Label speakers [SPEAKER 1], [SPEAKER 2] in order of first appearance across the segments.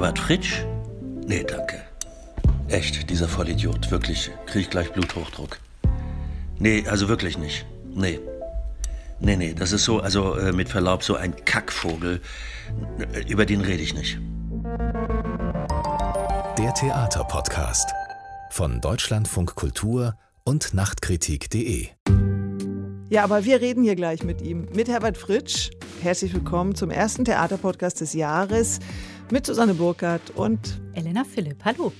[SPEAKER 1] Herbert Fritsch? Nee, danke. Echt, dieser Vollidiot. Wirklich. Krieg ich gleich Bluthochdruck. Nee, also wirklich nicht. Nee. Nee, nee, das ist so, also äh, mit Verlaub, so ein Kackvogel. Über den rede ich nicht.
[SPEAKER 2] Der Theaterpodcast von Deutschlandfunk Kultur und Nachtkritik.de.
[SPEAKER 3] Ja, aber wir reden hier gleich mit ihm, mit Herbert Fritsch. Herzlich willkommen zum ersten Theaterpodcast des Jahres mit Susanne Burkhardt und
[SPEAKER 4] Elena Philipp. Hallo.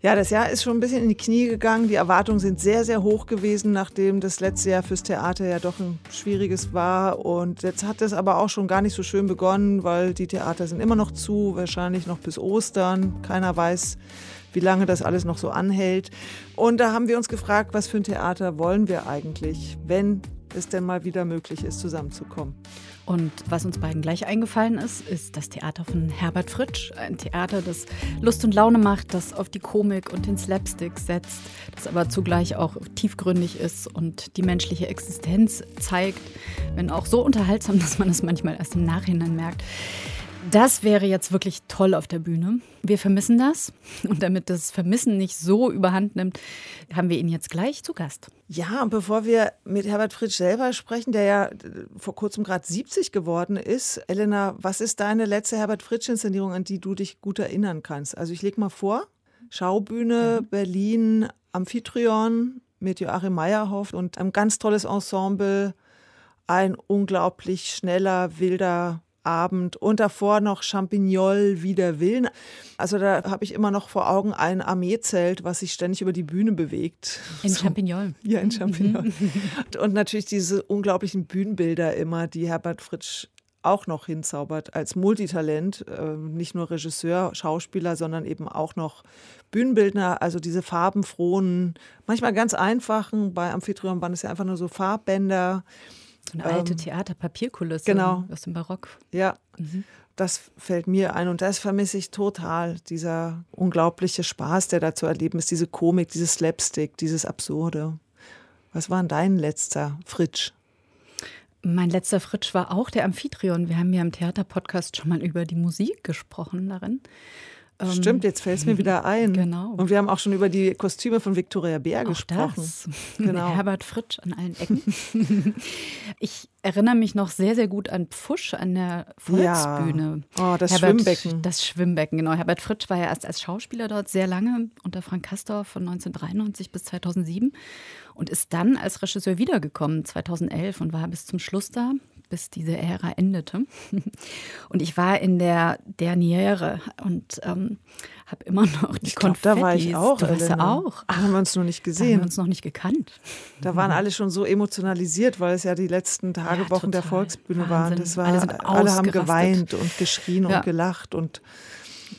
[SPEAKER 3] Ja, das Jahr ist schon ein bisschen in die Knie gegangen. Die Erwartungen sind sehr, sehr hoch gewesen, nachdem das letzte Jahr fürs Theater ja doch ein schwieriges war. Und jetzt hat es aber auch schon gar nicht so schön begonnen, weil die Theater sind immer noch zu, wahrscheinlich noch bis Ostern. Keiner weiß, wie lange das alles noch so anhält. Und da haben wir uns gefragt, was für ein Theater wollen wir eigentlich, wenn es denn mal wieder möglich ist, zusammenzukommen.
[SPEAKER 4] Und was uns beiden gleich eingefallen ist, ist das Theater von Herbert Fritsch. Ein Theater, das Lust und Laune macht, das auf die Komik und den Slapstick setzt, das aber zugleich auch tiefgründig ist und die menschliche Existenz zeigt, wenn auch so unterhaltsam, dass man es manchmal erst im Nachhinein merkt. Das wäre jetzt wirklich toll auf der Bühne. Wir vermissen das. Und damit das Vermissen nicht so überhand nimmt, haben wir ihn jetzt gleich zu Gast.
[SPEAKER 3] Ja, und bevor wir mit Herbert Fritsch selber sprechen, der ja vor kurzem gerade 70 geworden ist, Elena, was ist deine letzte Herbert Fritsch-Inszenierung, an die du dich gut erinnern kannst? Also ich lege mal vor, Schaubühne, mhm. Berlin, Amphitryon mit Joachim Meyerhoff und ein ganz tolles Ensemble, ein unglaublich schneller, wilder Abend und davor noch Champignol wider Willen. Also da habe ich immer noch vor Augen ein Armeezelt, was sich ständig über die Bühne bewegt.
[SPEAKER 4] In so. Champignol.
[SPEAKER 3] Ja, in Champignol. Mhm. und natürlich diese unglaublichen Bühnenbilder immer, die Herbert Fritsch auch noch hinzaubert als Multitalent, äh, nicht nur Regisseur, Schauspieler, sondern eben auch noch Bühnenbildner, also diese farbenfrohen, manchmal ganz einfachen, bei Amphitryon waren es ja einfach nur so Farbbänder,
[SPEAKER 4] so eine alte ähm, Theaterpapierkulisse
[SPEAKER 3] genau.
[SPEAKER 4] aus dem Barock.
[SPEAKER 3] Ja, mhm. das fällt mir ein und das vermisse ich total. Dieser unglaubliche Spaß, der da zu erleben ist, diese Komik, dieses Slapstick, dieses Absurde. Was war denn dein letzter Fritsch?
[SPEAKER 4] Mein letzter Fritsch war auch der Amphitryon. Wir haben ja im Theaterpodcast schon mal über die Musik gesprochen darin.
[SPEAKER 3] Ähm, Stimmt, jetzt fällt es mir wieder ein.
[SPEAKER 4] Genau.
[SPEAKER 3] Und wir haben auch schon über die Kostüme von Victoria Bär auch gesprochen. Das.
[SPEAKER 4] Genau. Herbert Fritsch an allen Ecken. ich erinnere mich noch sehr, sehr gut an Pfusch an der Volksbühne.
[SPEAKER 3] Ja. Oh, das Herbert, Schwimmbecken.
[SPEAKER 4] Das Schwimmbecken, genau. Herbert Fritsch war ja erst als Schauspieler dort sehr lange unter Frank Castorf von 1993 bis 2007 und ist dann als Regisseur wiedergekommen 2011 und war bis zum Schluss da bis diese Ära endete. Und ich war in der Derniere und ähm, habe immer noch die ich glaub,
[SPEAKER 3] Da war ich auch.
[SPEAKER 4] Du warst auch.
[SPEAKER 3] Ach, haben wir uns noch nicht gesehen. Da
[SPEAKER 4] haben wir uns noch nicht gekannt.
[SPEAKER 3] Da waren alle schon so emotionalisiert, weil es ja die letzten Tage, ja, Wochen der Volksbühne Wahnsinn. waren. Das war, alle, alle haben geweint und geschrien ja. und gelacht und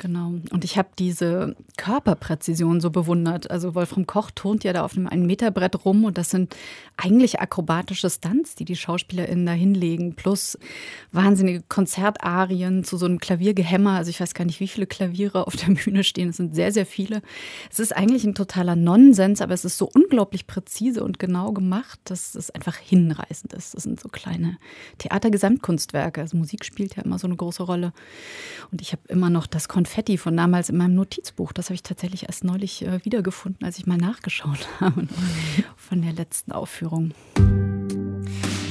[SPEAKER 4] Genau. Und ich habe diese Körperpräzision so bewundert. Also Wolfram Koch turnt ja da auf einem 1 Meter Brett rum und das sind eigentlich akrobatische Stunts, die die SchauspielerInnen da hinlegen, plus wahnsinnige Konzertarien zu so einem Klaviergehämmer. Also ich weiß gar nicht, wie viele Klaviere auf der Bühne stehen. Es sind sehr, sehr viele. Es ist eigentlich ein totaler Nonsens, aber es ist so unglaublich präzise und genau gemacht, dass es einfach hinreißend ist. Das sind so kleine Theatergesamtkunstwerke. Also Musik spielt ja immer so eine große Rolle. Und ich habe immer noch das Konfetti von damals in meinem Notizbuch. Das habe ich tatsächlich erst neulich äh, wiedergefunden, als ich mal nachgeschaut habe von der letzten Aufführung.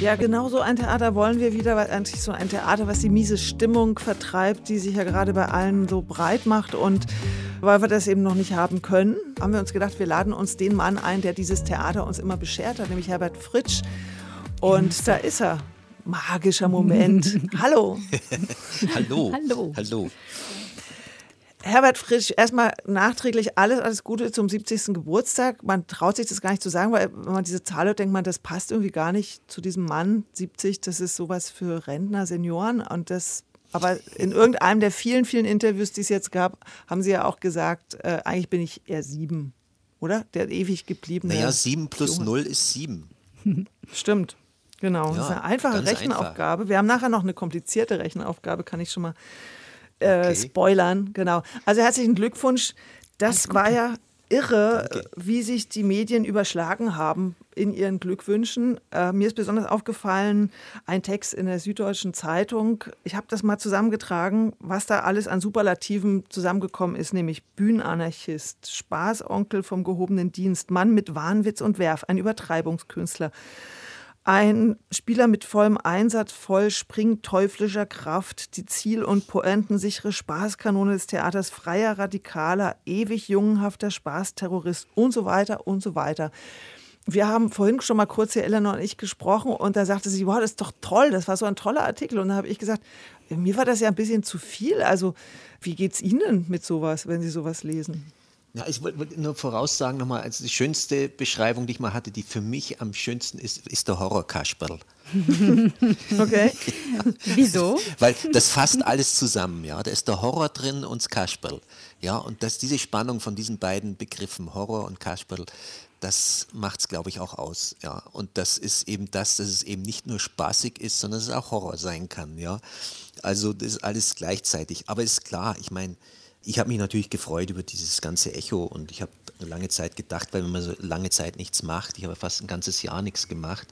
[SPEAKER 3] Ja, genau so ein Theater wollen wir wieder, weil eigentlich so ein Theater, was die miese Stimmung vertreibt, die sich ja gerade bei allen so breit macht. Und weil wir das eben noch nicht haben können, haben wir uns gedacht, wir laden uns den Mann ein, der dieses Theater uns immer beschert hat, nämlich Herbert Fritsch. Und da ist er. Magischer Moment. Hallo.
[SPEAKER 1] Hallo.
[SPEAKER 4] Hallo.
[SPEAKER 1] Hallo.
[SPEAKER 3] Herbert Frisch, erstmal nachträglich alles, alles Gute zum 70. Geburtstag. Man traut sich das gar nicht zu sagen, weil wenn man diese Zahl hört, denkt man, das passt irgendwie gar nicht zu diesem Mann. 70, das ist sowas für Rentner, Senioren. Und das, aber in irgendeinem der vielen, vielen Interviews, die es jetzt gab, haben Sie ja auch gesagt, äh, eigentlich bin ich eher sieben, oder? Der ewig gebliebene.
[SPEAKER 1] Naja, sieben plus Junge. null ist sieben.
[SPEAKER 3] Stimmt. Genau, ja, das ist eine einfache Rechenaufgabe. Einfach. Wir haben nachher noch eine komplizierte Rechenaufgabe, kann ich schon mal äh, okay. spoilern, genau. Also herzlichen Glückwunsch. Das war ja irre, Danke. wie sich die Medien überschlagen haben in ihren Glückwünschen. Äh, mir ist besonders aufgefallen ein Text in der Süddeutschen Zeitung. Ich habe das mal zusammengetragen, was da alles an Superlativen zusammengekommen ist, nämlich Bühnenanarchist, Spaßonkel vom gehobenen Dienst, Mann mit Wahnwitz und Werf, ein Übertreibungskünstler. Ein Spieler mit vollem Einsatz, voll springteuflischer Kraft, die ziel- und pointensichere Spaßkanone des Theaters, freier Radikaler, ewig jungenhafter Spaßterrorist und so weiter und so weiter. Wir haben vorhin schon mal kurz hier Eleanor und ich gesprochen und da sagte sie, wow, das ist doch toll, das war so ein toller Artikel. Und da habe ich gesagt, mir war das ja ein bisschen zu viel. Also wie geht es Ihnen mit sowas, wenn Sie sowas lesen?
[SPEAKER 5] Ja, ich wollte nur voraussagen nochmal, also die schönste Beschreibung, die ich mal hatte, die für mich am schönsten ist, ist der Horror-Kasperl.
[SPEAKER 3] okay.
[SPEAKER 4] Ja. Wieso?
[SPEAKER 5] Weil das fasst alles zusammen, ja. Da ist der Horror drin und das Kasperl. Ja, und dass diese Spannung von diesen beiden Begriffen, Horror und Kasperl, das macht es, glaube ich, auch aus. Ja. Und das ist eben das, dass es eben nicht nur spaßig ist, sondern dass es auch Horror sein kann. Ja. Also das ist alles gleichzeitig. Aber ist klar, ich meine, ich habe mich natürlich gefreut über dieses ganze Echo und ich habe lange Zeit gedacht, weil wenn man so lange Zeit nichts macht, ich habe fast ein ganzes Jahr nichts gemacht,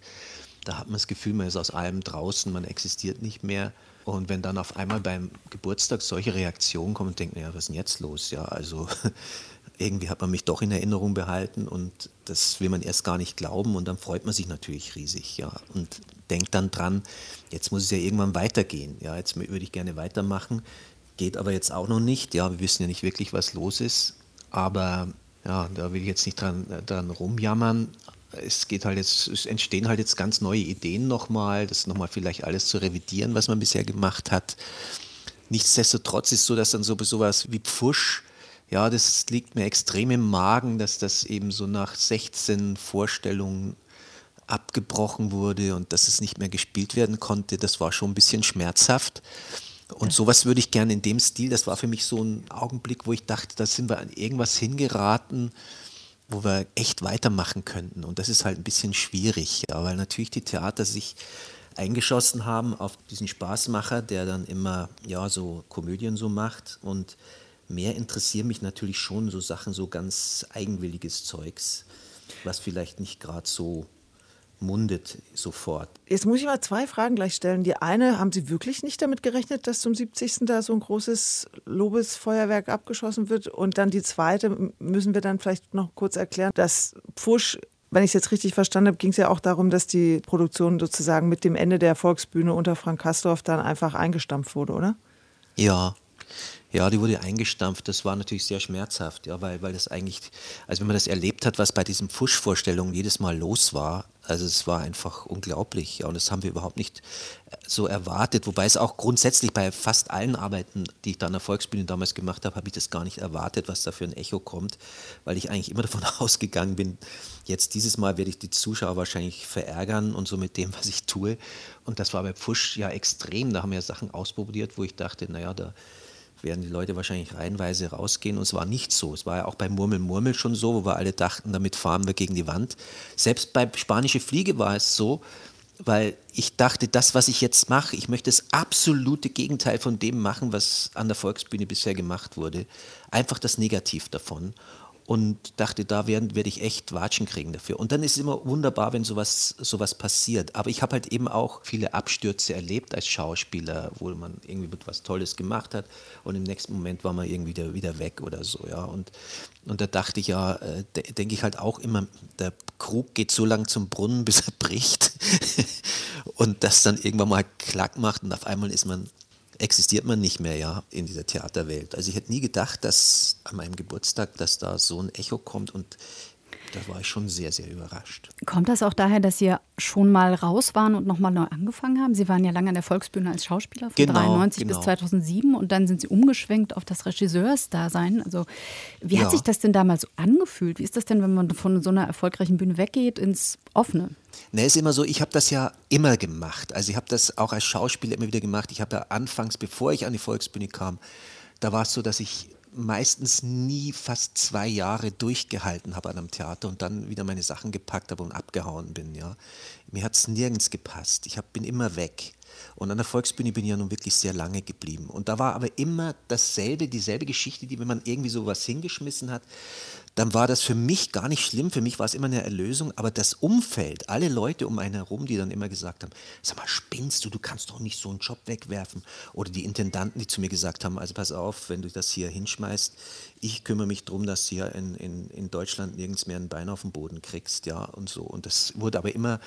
[SPEAKER 5] da hat man das Gefühl, man ist aus allem draußen, man existiert nicht mehr. Und wenn dann auf einmal beim Geburtstag solche Reaktionen kommen und denkt, ja, was ist denn jetzt los? Ja, also irgendwie hat man mich doch in Erinnerung behalten und das will man erst gar nicht glauben und dann freut man sich natürlich riesig, ja, und denkt dann dran, jetzt muss es ja irgendwann weitergehen, ja, jetzt würde ich gerne weitermachen. Geht aber jetzt auch noch nicht. Ja, wir wissen ja nicht wirklich, was los ist. Aber ja, da will ich jetzt nicht dran, dran rumjammern. Es geht halt jetzt, es entstehen halt jetzt ganz neue Ideen nochmal, das nochmal vielleicht alles zu revidieren, was man bisher gemacht hat. Nichtsdestotrotz ist so, dass dann so sowas wie Pfusch, ja, das liegt mir extrem im Magen, dass das eben so nach 16 Vorstellungen abgebrochen wurde und dass es nicht mehr gespielt werden konnte. Das war schon ein bisschen schmerzhaft. Und sowas würde ich gerne in dem Stil, das war für mich so ein Augenblick, wo ich dachte, da sind wir an irgendwas hingeraten, wo wir echt weitermachen könnten. Und das ist halt ein bisschen schwierig, ja, weil natürlich die Theater sich eingeschossen haben auf diesen Spaßmacher, der dann immer ja so Komödien so macht. Und mehr interessieren mich natürlich schon so Sachen, so ganz eigenwilliges Zeugs, was vielleicht nicht gerade so mundet sofort.
[SPEAKER 3] Jetzt muss ich mal zwei Fragen gleich stellen. Die eine, haben Sie wirklich nicht damit gerechnet, dass zum 70. da so ein großes Lobesfeuerwerk abgeschossen wird? Und dann die zweite, müssen wir dann vielleicht noch kurz erklären, dass Pfusch wenn ich es jetzt richtig verstanden habe, ging es ja auch darum, dass die Produktion sozusagen mit dem Ende der Volksbühne unter Frank Kastorf dann einfach eingestampft wurde, oder?
[SPEAKER 5] Ja, ja, die wurde eingestampft. Das war natürlich sehr schmerzhaft, ja, weil, weil das eigentlich, also wenn man das erlebt hat, was bei diesen Pfusch-Vorstellungen jedes Mal los war, also es war einfach unglaublich, ja, und das haben wir überhaupt nicht äh, so erwartet. Wobei es auch grundsätzlich bei fast allen Arbeiten, die ich da an der Volksbühne damals gemacht habe, habe ich das gar nicht erwartet, was da für ein Echo kommt, weil ich eigentlich immer davon ausgegangen bin, jetzt dieses Mal werde ich die Zuschauer wahrscheinlich verärgern und so mit dem, was ich tue. Und das war bei Pfusch ja extrem. Da haben wir Sachen ausprobiert, wo ich dachte, naja, da werden die Leute wahrscheinlich reihenweise rausgehen. Und es war nicht so. Es war ja auch bei Murmel Murmel schon so, wo wir alle dachten, damit fahren wir gegen die Wand. Selbst bei Spanische Fliege war es so, weil ich dachte, das, was ich jetzt mache, ich möchte das absolute Gegenteil von dem machen, was an der Volksbühne bisher gemacht wurde. Einfach das Negativ davon und dachte, da werde werd ich echt Watschen kriegen dafür. Und dann ist es immer wunderbar, wenn sowas, sowas passiert. Aber ich habe halt eben auch viele Abstürze erlebt als Schauspieler, wo man irgendwie etwas Tolles gemacht hat und im nächsten Moment war man irgendwie wieder, wieder weg oder so. Ja. Und, und da dachte ich ja, äh, denke ich halt auch immer, der Krug geht so lang zum Brunnen, bis er bricht. und das dann irgendwann mal klack macht und auf einmal ist man existiert man nicht mehr ja in dieser Theaterwelt. Also ich hätte nie gedacht, dass an meinem Geburtstag, dass da so ein Echo kommt und da war ich schon sehr, sehr überrascht.
[SPEAKER 4] Kommt das auch daher, dass Sie schon mal raus waren und nochmal neu angefangen haben? Sie waren ja lange an der Volksbühne als Schauspieler von genau, 93 genau. bis 2007 und dann sind Sie umgeschwenkt auf das Regisseursdasein. Also wie hat ja. sich das denn damals angefühlt? Wie ist das denn, wenn man von so einer erfolgreichen Bühne weggeht ins Offene?
[SPEAKER 5] Ne, ist immer so, ich habe das ja immer gemacht. Also ich habe das auch als Schauspieler immer wieder gemacht. Ich habe ja anfangs, bevor ich an die Volksbühne kam, da war es so, dass ich meistens nie fast zwei Jahre durchgehalten habe an einem Theater und dann wieder meine Sachen gepackt habe und abgehauen bin. Ja. Mir hat es nirgends gepasst. Ich hab, bin immer weg. Und an der Volksbühne bin ich ja nun wirklich sehr lange geblieben. Und da war aber immer dasselbe, dieselbe Geschichte, die, wenn man irgendwie sowas hingeschmissen hat, dann war das für mich gar nicht schlimm. Für mich war es immer eine Erlösung. Aber das Umfeld, alle Leute um einen herum, die dann immer gesagt haben, sag mal, spinnst du, du kannst doch nicht so einen Job wegwerfen. Oder die Intendanten, die zu mir gesagt haben, also pass auf, wenn du das hier hinschmeißt, ich kümmere mich darum, dass du hier in, in, in Deutschland nirgends mehr ein Bein auf den Boden kriegst, ja, und so. Und das wurde aber immer,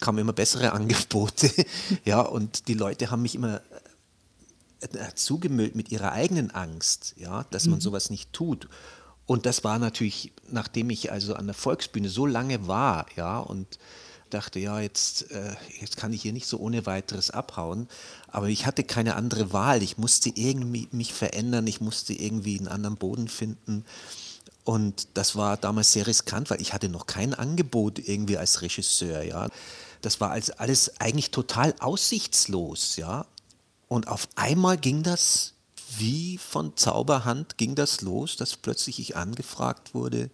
[SPEAKER 5] kamen immer bessere Angebote, ja, und die Leute haben mich immer äh, zugemüllt mit ihrer eigenen Angst, ja, dass man mhm. sowas nicht tut. Und das war natürlich, nachdem ich also an der Volksbühne so lange war, ja, und dachte, ja, jetzt, äh, jetzt kann ich hier nicht so ohne weiteres abhauen. Aber ich hatte keine andere Wahl. Ich musste irgendwie mich verändern, ich musste irgendwie einen anderen Boden finden. Und das war damals sehr riskant, weil ich hatte noch kein Angebot irgendwie als Regisseur, ja. Das war also alles eigentlich total aussichtslos, ja. Und auf einmal ging das wie von Zauberhand ging das los, dass plötzlich ich angefragt wurde,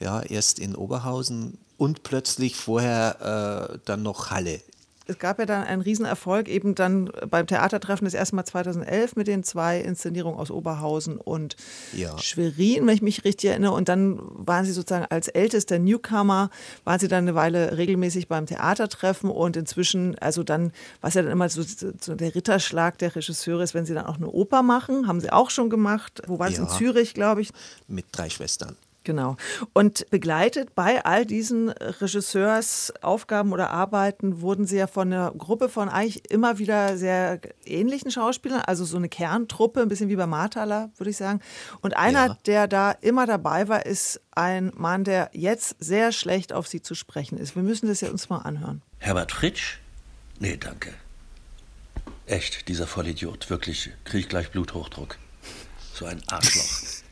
[SPEAKER 5] ja, erst in Oberhausen und plötzlich vorher äh, dann noch Halle
[SPEAKER 3] es gab ja dann einen Riesenerfolg, eben dann beim Theatertreffen das erste Mal 2011 mit den zwei Inszenierungen aus Oberhausen und ja. Schwerin, wenn ich mich richtig erinnere. Und dann waren Sie sozusagen als ältester Newcomer, waren Sie dann eine Weile regelmäßig beim Theatertreffen und inzwischen, also dann, was ja dann immer so, so der Ritterschlag der Regisseure ist, wenn Sie dann auch eine Oper machen, haben Sie auch schon gemacht. Wo war es? Ja. In Zürich, glaube ich.
[SPEAKER 5] Mit drei Schwestern.
[SPEAKER 3] Genau. Und begleitet bei all diesen Regisseursaufgaben oder Arbeiten wurden Sie ja von einer Gruppe von eigentlich immer wieder sehr ähnlichen Schauspielern, also so eine Kerntruppe, ein bisschen wie bei Marthaler, würde ich sagen. Und einer, ja. der da immer dabei war, ist ein Mann, der jetzt sehr schlecht auf Sie zu sprechen ist. Wir müssen das ja uns mal anhören.
[SPEAKER 1] Herbert Fritsch? Nee, danke. Echt, dieser Vollidiot. Wirklich, kriege ich gleich Bluthochdruck. So ein Arschloch.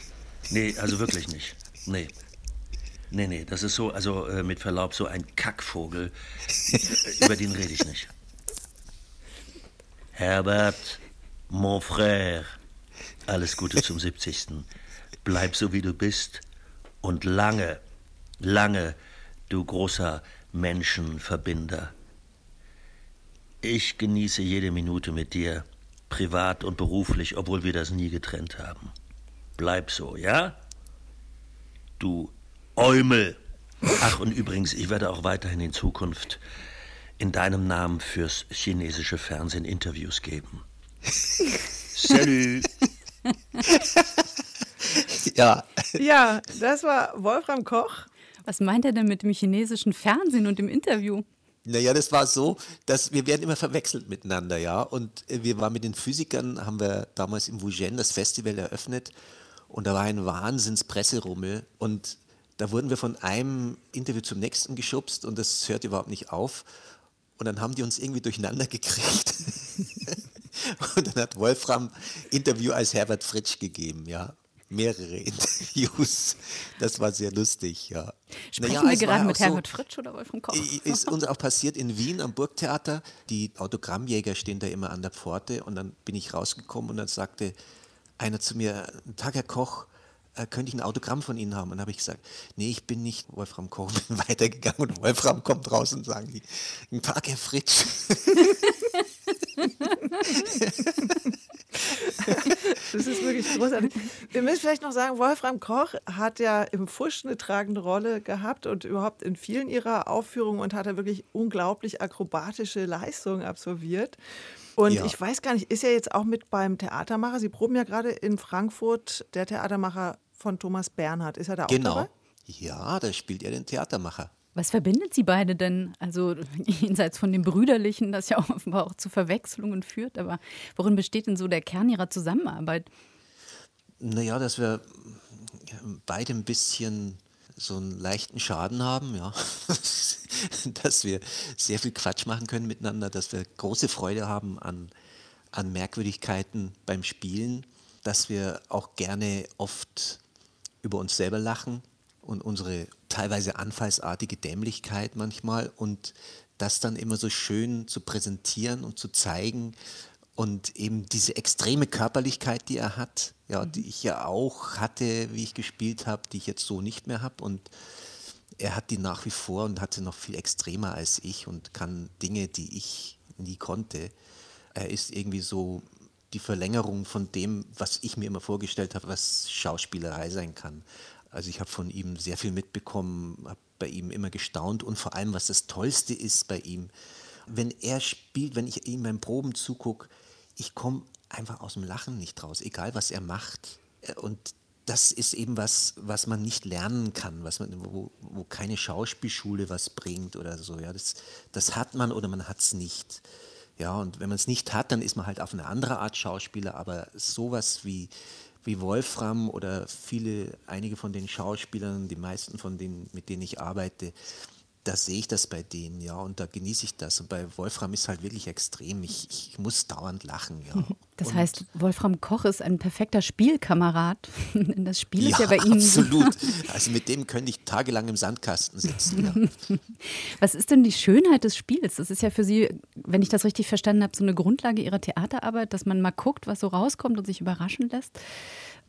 [SPEAKER 1] Nee, also wirklich nicht. Nee. Nee, nee, das ist so, also äh, mit Verlaub, so ein Kackvogel. Über den rede ich nicht. Herbert, mon frère, alles Gute zum 70. Bleib so wie du bist und lange, lange, du großer Menschenverbinder. Ich genieße jede Minute mit dir, privat und beruflich, obwohl wir das nie getrennt haben. Bleib so, ja? Du Eumel. Ach, und übrigens, ich werde auch weiterhin in Zukunft in deinem Namen fürs chinesische Fernsehen Interviews geben. Salut.
[SPEAKER 3] ja. Ja, das war Wolfram Koch.
[SPEAKER 4] Was meint er denn mit dem chinesischen Fernsehen und dem Interview?
[SPEAKER 5] Naja, das war so, dass wir werden immer verwechselt miteinander, ja. Und wir waren mit den Physikern, haben wir damals im Wujen das Festival eröffnet und da war ein Wahnsinnspresserummel und da wurden wir von einem Interview zum nächsten geschubst und das hört überhaupt nicht auf. Und dann haben die uns irgendwie durcheinander gekriegt. und dann hat Wolfram Interview als Herbert Fritsch gegeben, ja. Mehrere Interviews. Das war sehr lustig, ja.
[SPEAKER 4] Sprechen naja, wir gerade mit Herbert so, Fritsch oder Wolfram Koch?
[SPEAKER 5] Ist uns auch passiert in Wien am Burgtheater. Die Autogrammjäger stehen da immer an der Pforte und dann bin ich rausgekommen und dann sagte einer zu mir, Tag Herr Koch, äh, könnte ich ein Autogramm von Ihnen haben? Und habe ich gesagt, nee, ich bin nicht Wolfram Koch, bin weitergegangen und Wolfram kommt raus und sagen die, einen Tag, Herr Fritsch.
[SPEAKER 3] Das ist wirklich großartig. Wir müssen vielleicht noch sagen, Wolfram Koch hat ja im Fusch eine tragende Rolle gehabt und überhaupt in vielen ihrer Aufführungen und hat er wirklich unglaublich akrobatische Leistungen absolviert. Und ja. ich weiß gar nicht, ist er jetzt auch mit beim Theatermacher? Sie proben ja gerade in Frankfurt der Theatermacher von Thomas Bernhard. Ist er da
[SPEAKER 5] genau.
[SPEAKER 3] auch dabei?
[SPEAKER 5] Ja, da spielt er den Theatermacher.
[SPEAKER 4] Was verbindet Sie beide denn? Also jenseits von dem Brüderlichen, das ja offenbar auch zu Verwechslungen führt, aber worin besteht denn so der Kern Ihrer Zusammenarbeit?
[SPEAKER 5] Naja, dass wir beide ein bisschen so einen leichten Schaden haben, ja. dass wir sehr viel Quatsch machen können miteinander, dass wir große Freude haben an, an Merkwürdigkeiten beim Spielen, dass wir auch gerne oft über uns selber lachen und unsere teilweise anfallsartige Dämlichkeit manchmal und das dann immer so schön zu präsentieren und zu zeigen und eben diese extreme Körperlichkeit, die er hat, ja, die ich ja auch hatte, wie ich gespielt habe, die ich jetzt so nicht mehr habe und er hat die nach wie vor und hat sie noch viel extremer als ich und kann Dinge, die ich nie konnte. Er ist irgendwie so die Verlängerung von dem, was ich mir immer vorgestellt habe, was Schauspielerei sein kann. Also ich habe von ihm sehr viel mitbekommen, habe bei ihm immer gestaunt und vor allem, was das Tollste ist bei ihm, wenn er spielt, wenn ich ihm beim Proben zugucke, ich komme einfach aus dem Lachen nicht raus, egal was er macht. Und das ist eben was, was man nicht lernen kann, was man, wo, wo keine Schauspielschule was bringt oder so. Ja, das, das hat man oder man hat es nicht. Ja, und wenn man es nicht hat, dann ist man halt auf eine andere Art Schauspieler, aber sowas wie, wie Wolfram oder viele, einige von den Schauspielern, die meisten von denen, mit denen ich arbeite, da sehe ich das bei denen, ja, und da genieße ich das. Und bei Wolfram ist halt wirklich extrem. Ich, ich muss dauernd lachen, ja.
[SPEAKER 4] Das
[SPEAKER 5] und
[SPEAKER 4] heißt, Wolfram Koch ist ein perfekter Spielkamerad. Das Spiel
[SPEAKER 5] ja,
[SPEAKER 4] ist ja bei Ihnen.
[SPEAKER 5] Absolut. Also mit dem könnte ich tagelang im Sandkasten sitzen. Ja.
[SPEAKER 4] Was ist denn die Schönheit des Spiels? Das ist ja für Sie, wenn ich das richtig verstanden habe, so eine Grundlage Ihrer Theaterarbeit, dass man mal guckt, was so rauskommt und sich überraschen lässt.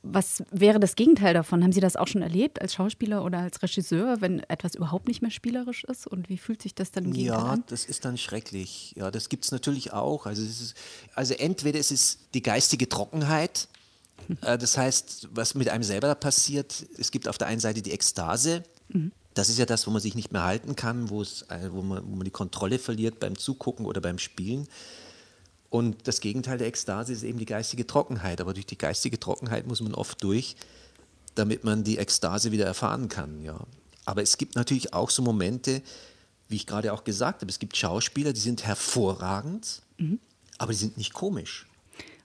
[SPEAKER 4] Was wäre das Gegenteil davon? Haben Sie das auch schon erlebt als Schauspieler oder als Regisseur, wenn etwas überhaupt nicht mehr spielerisch ist? Und wie fühlt sich das dann im Gegenteil
[SPEAKER 5] ja,
[SPEAKER 4] an?
[SPEAKER 5] das ist dann schrecklich. Ja, das gibt es natürlich auch. Also, ist, also entweder ist es die geistige Trockenheit, äh, das heißt, was mit einem selber da passiert, es gibt auf der einen Seite die Ekstase, das ist ja das, wo man sich nicht mehr halten kann, wo, äh, wo, man, wo man die Kontrolle verliert beim Zugucken oder beim Spielen. Und das Gegenteil der Ekstase ist eben die geistige Trockenheit. Aber durch die geistige Trockenheit muss man oft durch, damit man die Ekstase wieder erfahren kann. Ja. Aber es gibt natürlich auch so Momente, wie ich gerade auch gesagt habe, es gibt Schauspieler, die sind hervorragend, aber die sind nicht komisch.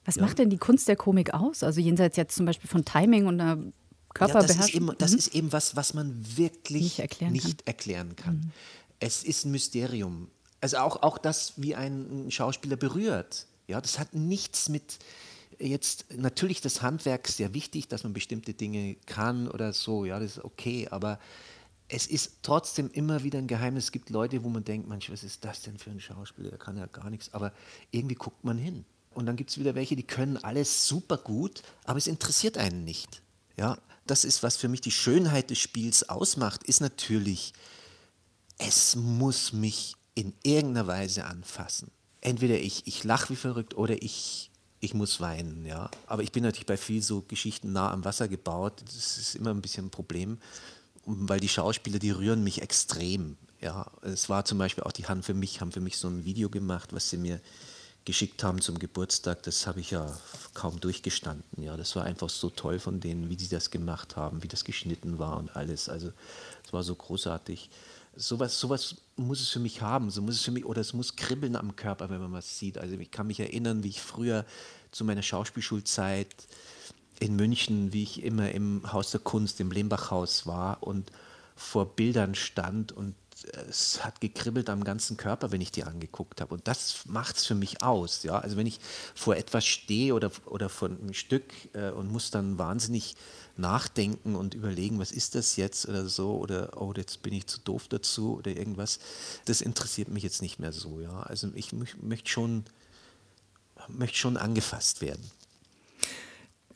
[SPEAKER 4] Was macht denn die Kunst der Komik aus? Also jenseits jetzt zum Beispiel von Timing und einer
[SPEAKER 5] Ja, das ist,
[SPEAKER 4] Körperbeherrschung?
[SPEAKER 5] eben, das ist eben was, was man wirklich
[SPEAKER 4] Nicht erklären
[SPEAKER 5] nicht erklären kann. Es ist ein Mysterium. Also auch, auch das, wie ein Schauspieler berührt. Ja, das hat nichts mit jetzt natürlich das Handwerk sehr wichtig, dass man bestimmte Dinge kann oder so. Ja, das ist okay. Aber es ist trotzdem immer wieder ein Geheimnis. Es gibt Leute, wo man denkt, manch, was ist das denn für ein Schauspieler? Der kann ja gar nichts. Aber irgendwie guckt man hin. Und dann gibt es wieder welche, die können alles super gut, aber es interessiert einen nicht. Ja, das ist, was für mich die Schönheit des Spiels ausmacht, ist natürlich, es muss mich in irgendeiner Weise anfassen. Entweder ich, ich lache wie verrückt oder ich, ich muss weinen. Ja. Aber ich bin natürlich bei viel so Geschichten nah am Wasser gebaut. Das ist immer ein bisschen ein Problem, weil die Schauspieler, die rühren mich extrem. Ja. Es war zum Beispiel auch, die haben für mich, haben für mich so ein Video gemacht, was sie mir geschickt haben zum Geburtstag, das habe ich ja kaum durchgestanden. Ja, das war einfach so toll von denen, wie sie das gemacht haben, wie das geschnitten war und alles. Also es war so großartig. Sowas, sowas muss es für mich haben, so muss es für mich, oder es muss kribbeln am Körper, wenn man was sieht. Also ich kann mich erinnern, wie ich früher zu meiner Schauspielschulzeit in München, wie ich immer im Haus der Kunst, im Lehmbachhaus war und vor Bildern stand und es hat gekribbelt am ganzen Körper, wenn ich die angeguckt habe. Und das macht es für mich aus. Ja? Also wenn ich vor etwas stehe oder, oder vor einem Stück äh, und muss dann wahnsinnig nachdenken und überlegen, was ist das jetzt oder so, oder oh, jetzt bin ich zu doof dazu oder irgendwas, das interessiert mich jetzt nicht mehr so. Ja? Also ich mö- möchte schon, möchte schon angefasst werden.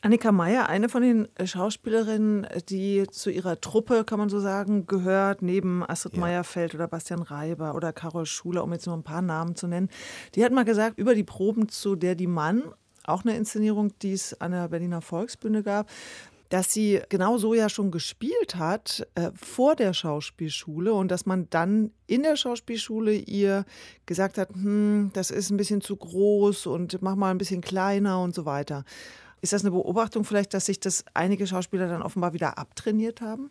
[SPEAKER 3] Annika Meyer, eine von den Schauspielerinnen, die zu ihrer Truppe, kann man so sagen, gehört, neben Astrid
[SPEAKER 5] Ja.
[SPEAKER 3] Meyerfeld oder Bastian Reiber oder Carol Schuler, um jetzt nur ein paar Namen zu nennen, die hat mal gesagt, über die Proben zu Der die Mann, auch eine Inszenierung, die es an der Berliner Volksbühne gab, dass sie genau so ja schon gespielt hat äh, vor der Schauspielschule und dass man dann in der Schauspielschule ihr gesagt hat, hm, das ist ein bisschen zu groß und mach mal ein bisschen kleiner und so weiter. Ist das eine Beobachtung vielleicht, dass sich das einige Schauspieler dann offenbar wieder abtrainiert haben?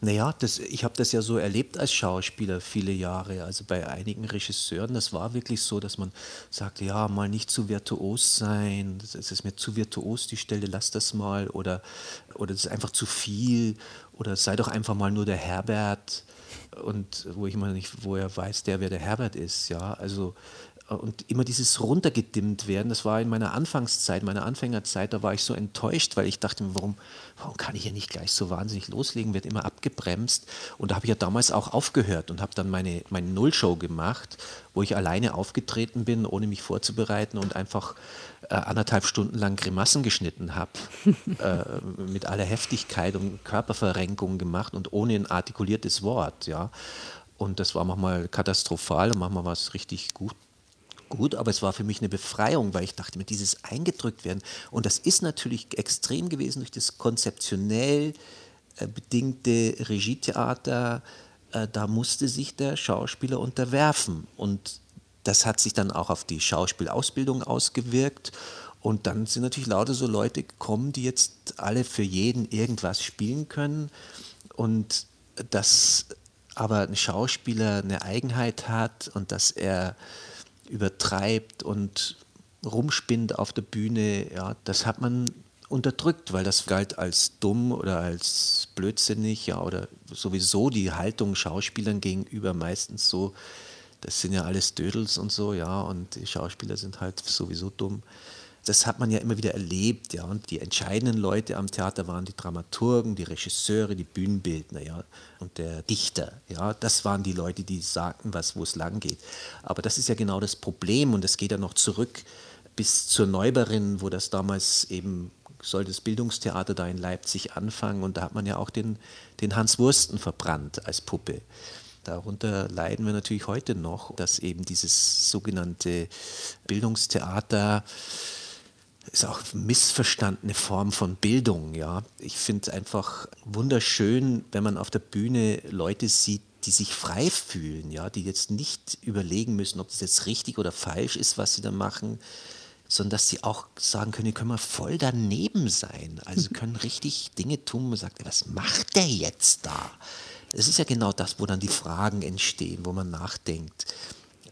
[SPEAKER 5] Naja, das, ich habe das ja so erlebt als Schauspieler viele Jahre. Also bei einigen Regisseuren, das war wirklich so, dass man sagte, ja, mal nicht zu virtuos sein, das ist mir zu virtuos, die Stelle, lass das mal. Oder, oder ist einfach zu viel. Oder sei doch einfach mal nur der Herbert. Und wo ich immer nicht, wo er weiß, der, wer der Herbert ist. Ja, also und immer dieses runtergedimmt werden, das war in meiner Anfangszeit, meiner Anfängerzeit, da war ich so enttäuscht, weil ich dachte warum, warum kann ich hier nicht gleich so wahnsinnig loslegen, wird immer abgebremst. Und da habe ich ja damals auch aufgehört und habe dann meine, meine Nullshow gemacht, wo ich alleine aufgetreten bin, ohne mich vorzubereiten und einfach äh, anderthalb Stunden lang Grimassen geschnitten habe, äh, mit aller Heftigkeit und Körperverrenkung gemacht und ohne ein artikuliertes Wort, ja. Und das war manchmal katastrophal und manchmal war es richtig gut. Gut, aber es war für mich eine Befreiung, weil ich dachte mir, dieses eingedrückt werden. Und das ist natürlich extrem gewesen durch das konzeptionell äh, bedingte Regietheater. Äh, da musste sich der Schauspieler unterwerfen. Und das hat sich dann auch auf die Schauspielausbildung ausgewirkt. Und dann sind natürlich lauter so Leute gekommen, die jetzt alle für jeden irgendwas spielen können. Und dass aber ein Schauspieler eine Eigenheit hat und dass er übertreibt und rumspinnt auf der Bühne, ja, das hat man unterdrückt, weil das galt als dumm oder als blödsinnig, ja, oder sowieso die Haltung Schauspielern gegenüber meistens so, das sind ja alles Dödels und so, ja, und die Schauspieler sind halt sowieso dumm das hat man ja immer wieder erlebt, ja. Und die entscheidenden Leute am Theater waren die Dramaturgen, die Regisseure, die Bühnenbildner, ja, und der Dichter, ja. Das waren die Leute, die sagten, wo es lang geht. Aber das ist ja genau das Problem und das geht ja noch zurück bis zur Neuberin, wo das damals eben soll das Bildungstheater da in Leipzig anfangen und da hat man ja auch den, den Hans Wursten verbrannt als Puppe. Darunter leiden wir natürlich heute noch, dass eben dieses sogenannte Bildungstheater ist auch missverstandene Form von Bildung, ja. Ich finde es einfach wunderschön, wenn man auf der Bühne Leute sieht, die sich frei fühlen, ja, die jetzt nicht überlegen müssen, ob das jetzt richtig oder falsch ist, was sie da machen, sondern dass sie auch sagen können, die können wir voll daneben sein. Also können richtig Dinge tun, wo man sagt, was macht der jetzt da? Es ist ja genau das, wo dann die Fragen entstehen, wo man nachdenkt.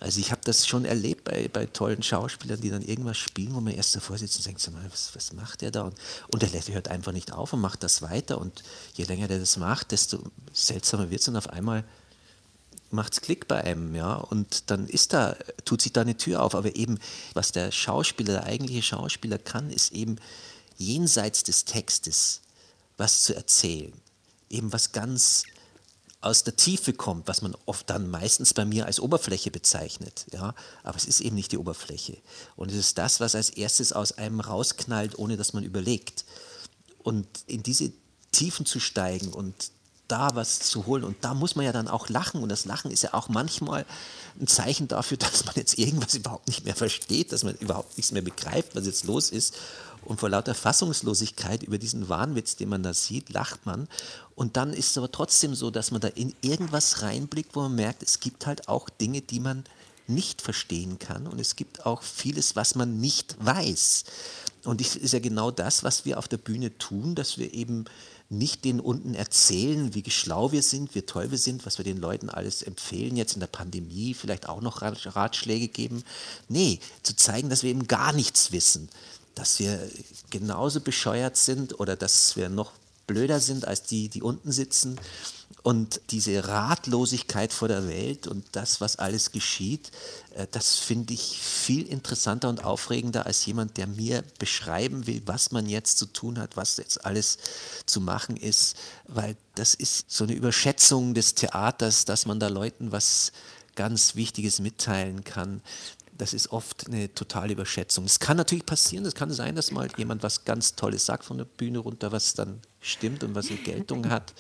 [SPEAKER 5] Also ich habe das schon erlebt bei, bei tollen Schauspielern, die dann irgendwas spielen, wo man erst davor sitzt und denkt, was, was macht der da? Und, und der hört einfach nicht auf und macht das weiter. Und je länger der das macht, desto seltsamer wird es und auf einmal macht es Klick bei einem, ja. Und dann ist da, tut sich da eine Tür auf. Aber eben, was der Schauspieler, der eigentliche Schauspieler kann, ist eben jenseits des Textes was zu erzählen. Eben was ganz aus der Tiefe kommt, was man oft dann meistens bei mir als Oberfläche bezeichnet. Ja? Aber es ist eben nicht die Oberfläche. Und es ist das, was als erstes aus einem rausknallt, ohne dass man überlegt. Und in diese Tiefen zu steigen und da was zu holen. Und da muss man ja dann auch lachen. Und das Lachen ist ja auch manchmal ein Zeichen dafür, dass man jetzt irgendwas überhaupt nicht mehr versteht, dass man überhaupt nichts mehr begreift, was jetzt los ist. Und vor lauter Fassungslosigkeit über diesen Wahnwitz, den man da sieht, lacht man. Und dann ist es aber trotzdem so, dass man da in irgendwas reinblickt, wo man merkt, es gibt halt auch Dinge, die man nicht verstehen kann. Und es gibt auch vieles, was man nicht weiß. Und das ist ja genau das, was wir auf der Bühne tun, dass wir eben nicht den unten erzählen, wie schlau wir sind, wie toll wir sind, was wir den Leuten alles empfehlen, jetzt in der Pandemie vielleicht auch noch Ratschläge geben. Nee, zu zeigen, dass wir eben gar nichts wissen, dass wir genauso bescheuert sind oder dass wir noch blöder sind als die, die unten sitzen. Und diese Ratlosigkeit vor der Welt und das, was alles geschieht, äh, das finde ich viel interessanter und aufregender als jemand, der mir beschreiben will, was man jetzt zu tun hat, was jetzt alles zu machen ist. Weil das ist so eine Überschätzung des Theaters, dass man da Leuten was ganz Wichtiges mitteilen kann das ist oft eine totale Überschätzung. Es kann natürlich passieren, es kann sein, dass mal jemand was ganz Tolles sagt von der Bühne runter, was dann stimmt und was eine Geltung hat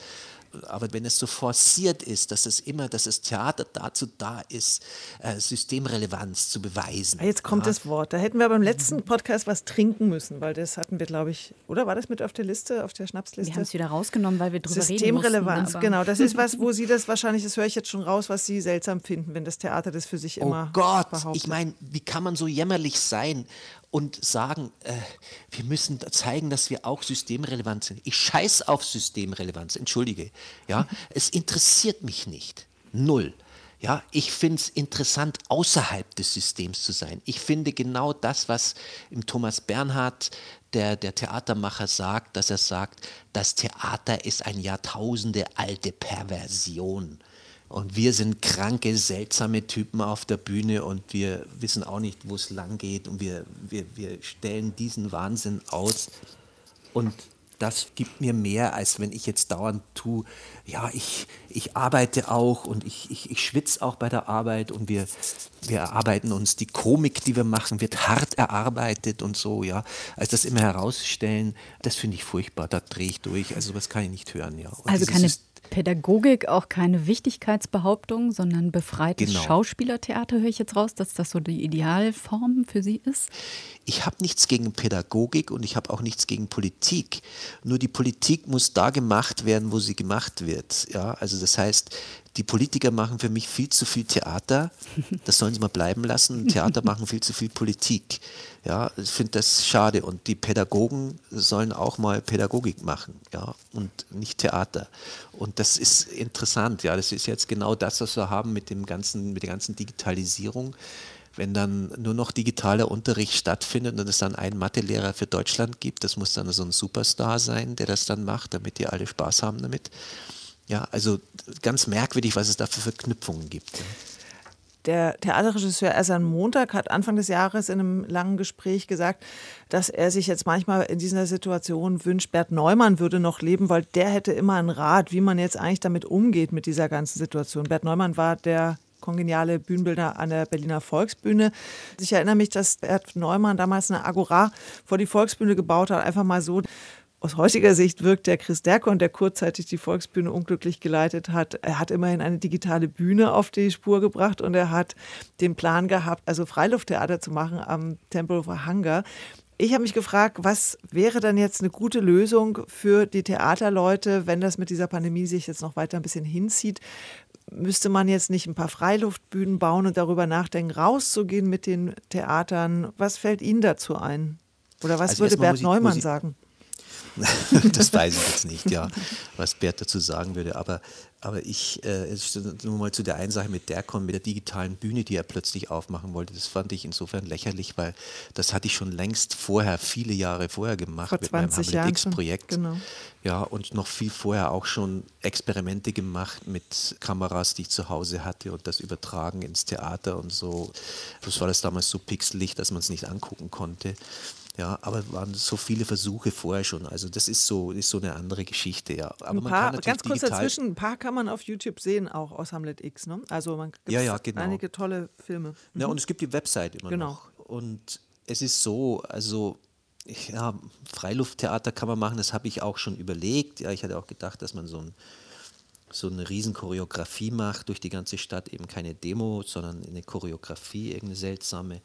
[SPEAKER 5] aber wenn es so forciert ist, dass es immer, dass das Theater dazu da ist, äh, Systemrelevanz zu beweisen.
[SPEAKER 3] Jetzt kommt ja. das Wort. Da hätten wir beim letzten Podcast was trinken müssen, weil das hatten wir, glaube ich, oder war das mit auf der Liste, auf der Schnapsliste?
[SPEAKER 4] Wir haben es wieder rausgenommen, weil wir drüber
[SPEAKER 3] Systemrelevanz,
[SPEAKER 4] reden
[SPEAKER 3] mussten, genau. Das ist was, wo Sie das wahrscheinlich, das höre ich jetzt schon raus, was Sie seltsam finden, wenn das Theater das für sich
[SPEAKER 5] oh
[SPEAKER 3] immer
[SPEAKER 5] Oh Gott, behauptet. ich meine, wie kann man so jämmerlich sein und sagen, äh, wir müssen zeigen, dass wir auch systemrelevant sind. Ich scheiß auf Systemrelevanz, entschuldige. Ja, es interessiert mich nicht. Null. Ja, ich finde es interessant, außerhalb des Systems zu sein. Ich finde genau das, was im Thomas Bernhard, der, der Theatermacher, sagt, dass er sagt, das Theater ist eine Jahrtausende alte Perversion. Und wir sind kranke, seltsame Typen auf der Bühne und wir wissen auch nicht, wo es lang geht. Und wir, wir, wir stellen diesen Wahnsinn aus. Und das gibt mir mehr, als wenn ich jetzt dauernd tue, ja, ich, ich arbeite auch und ich, ich, ich schwitze auch bei der Arbeit und wir, wir erarbeiten uns, die Komik, die wir machen, wird hart erarbeitet und so, ja. Also das immer herausstellen, das finde ich furchtbar, da drehe ich durch, also sowas kann ich nicht hören, ja. Und
[SPEAKER 4] also keine Pädagogik auch keine Wichtigkeitsbehauptung, sondern befreites genau. Schauspielertheater, höre ich jetzt raus, dass das so die Idealform für Sie ist?
[SPEAKER 5] Ich habe nichts gegen Pädagogik und ich habe auch nichts gegen Politik. Nur die Politik muss da gemacht werden, wo sie gemacht wird. Ja, also das heißt, die Politiker machen für mich viel zu viel Theater. Das sollen sie mal bleiben lassen. Theater machen viel zu viel Politik. Ja, ich finde das schade. Und die Pädagogen sollen auch mal Pädagogik machen, ja, und nicht Theater. Und das ist interessant. Ja, das ist jetzt genau das, was wir haben mit dem ganzen, mit der ganzen Digitalisierung wenn dann nur noch digitaler Unterricht stattfindet und es dann einen Mathelehrer für Deutschland gibt, das muss dann so ein Superstar sein, der das dann macht, damit die alle Spaß haben damit. Ja, also ganz merkwürdig, was es da für Verknüpfungen gibt.
[SPEAKER 3] Der Theaterregisseur Ersan Montag hat Anfang des Jahres in einem langen Gespräch gesagt, dass er sich jetzt manchmal in dieser Situation wünscht, Bert Neumann würde noch leben, weil der hätte immer einen Rat, wie man jetzt eigentlich damit umgeht mit dieser ganzen Situation. Bert Neumann war der kongeniale Bühnenbildner an der Berliner Volksbühne. Ich erinnere mich, dass Bert Neumann damals eine Agora vor die Volksbühne gebaut hat, einfach mal so aus heutiger Sicht wirkt der Chris Derkon, der kurzzeitig die Volksbühne unglücklich geleitet hat, er hat immerhin eine digitale Bühne auf die Spur gebracht und er hat den Plan gehabt, also Freilufttheater zu machen am Tempelhofer Hangar. Ich habe mich gefragt, was wäre dann jetzt eine gute Lösung für die Theaterleute, wenn das mit dieser Pandemie sich jetzt noch weiter ein bisschen hinzieht? Müsste man jetzt nicht ein paar Freiluftbühnen bauen und darüber nachdenken, rauszugehen mit den Theatern? Was fällt Ihnen dazu ein? Oder was also würde Bert Neumann sagen?
[SPEAKER 5] das weiß ich jetzt nicht, ja, was Bert dazu sagen würde. Aber, aber ich, äh, nur mal zu der einen Sache mit Dercon, mit der digitalen Bühne, die er plötzlich aufmachen wollte, das fand ich insofern lächerlich, weil das hatte ich schon längst vorher, viele Jahre vorher gemacht
[SPEAKER 3] Vor
[SPEAKER 5] mit meinem
[SPEAKER 3] Hamlet
[SPEAKER 5] X-Projekt.
[SPEAKER 3] Genau.
[SPEAKER 5] Ja, und noch viel vorher auch schon Experimente gemacht mit Kameras, die ich zu Hause hatte und das übertragen ins Theater und so. Das war das damals so pixelig, dass man es nicht angucken konnte. Ja, aber waren so viele Versuche vorher schon. Also das ist so, ist so eine andere Geschichte, ja. Aber
[SPEAKER 3] ein paar, ganz kurz dazwischen, ein paar kann man auf YouTube sehen, auch aus Hamlet X. Ne? Also man gibt
[SPEAKER 5] ja, ja, genau.
[SPEAKER 3] einige tolle Filme.
[SPEAKER 5] Mhm. Ja, und es gibt die Website immer
[SPEAKER 3] genau.
[SPEAKER 5] noch. Und es ist so, also ja, Freilufttheater kann man machen, das habe ich auch schon überlegt. Ja, ich hatte auch gedacht, dass man so ein so eine riesen Choreografie macht durch die ganze Stadt, eben keine Demo, sondern eine Choreografie, irgendeine seltsame.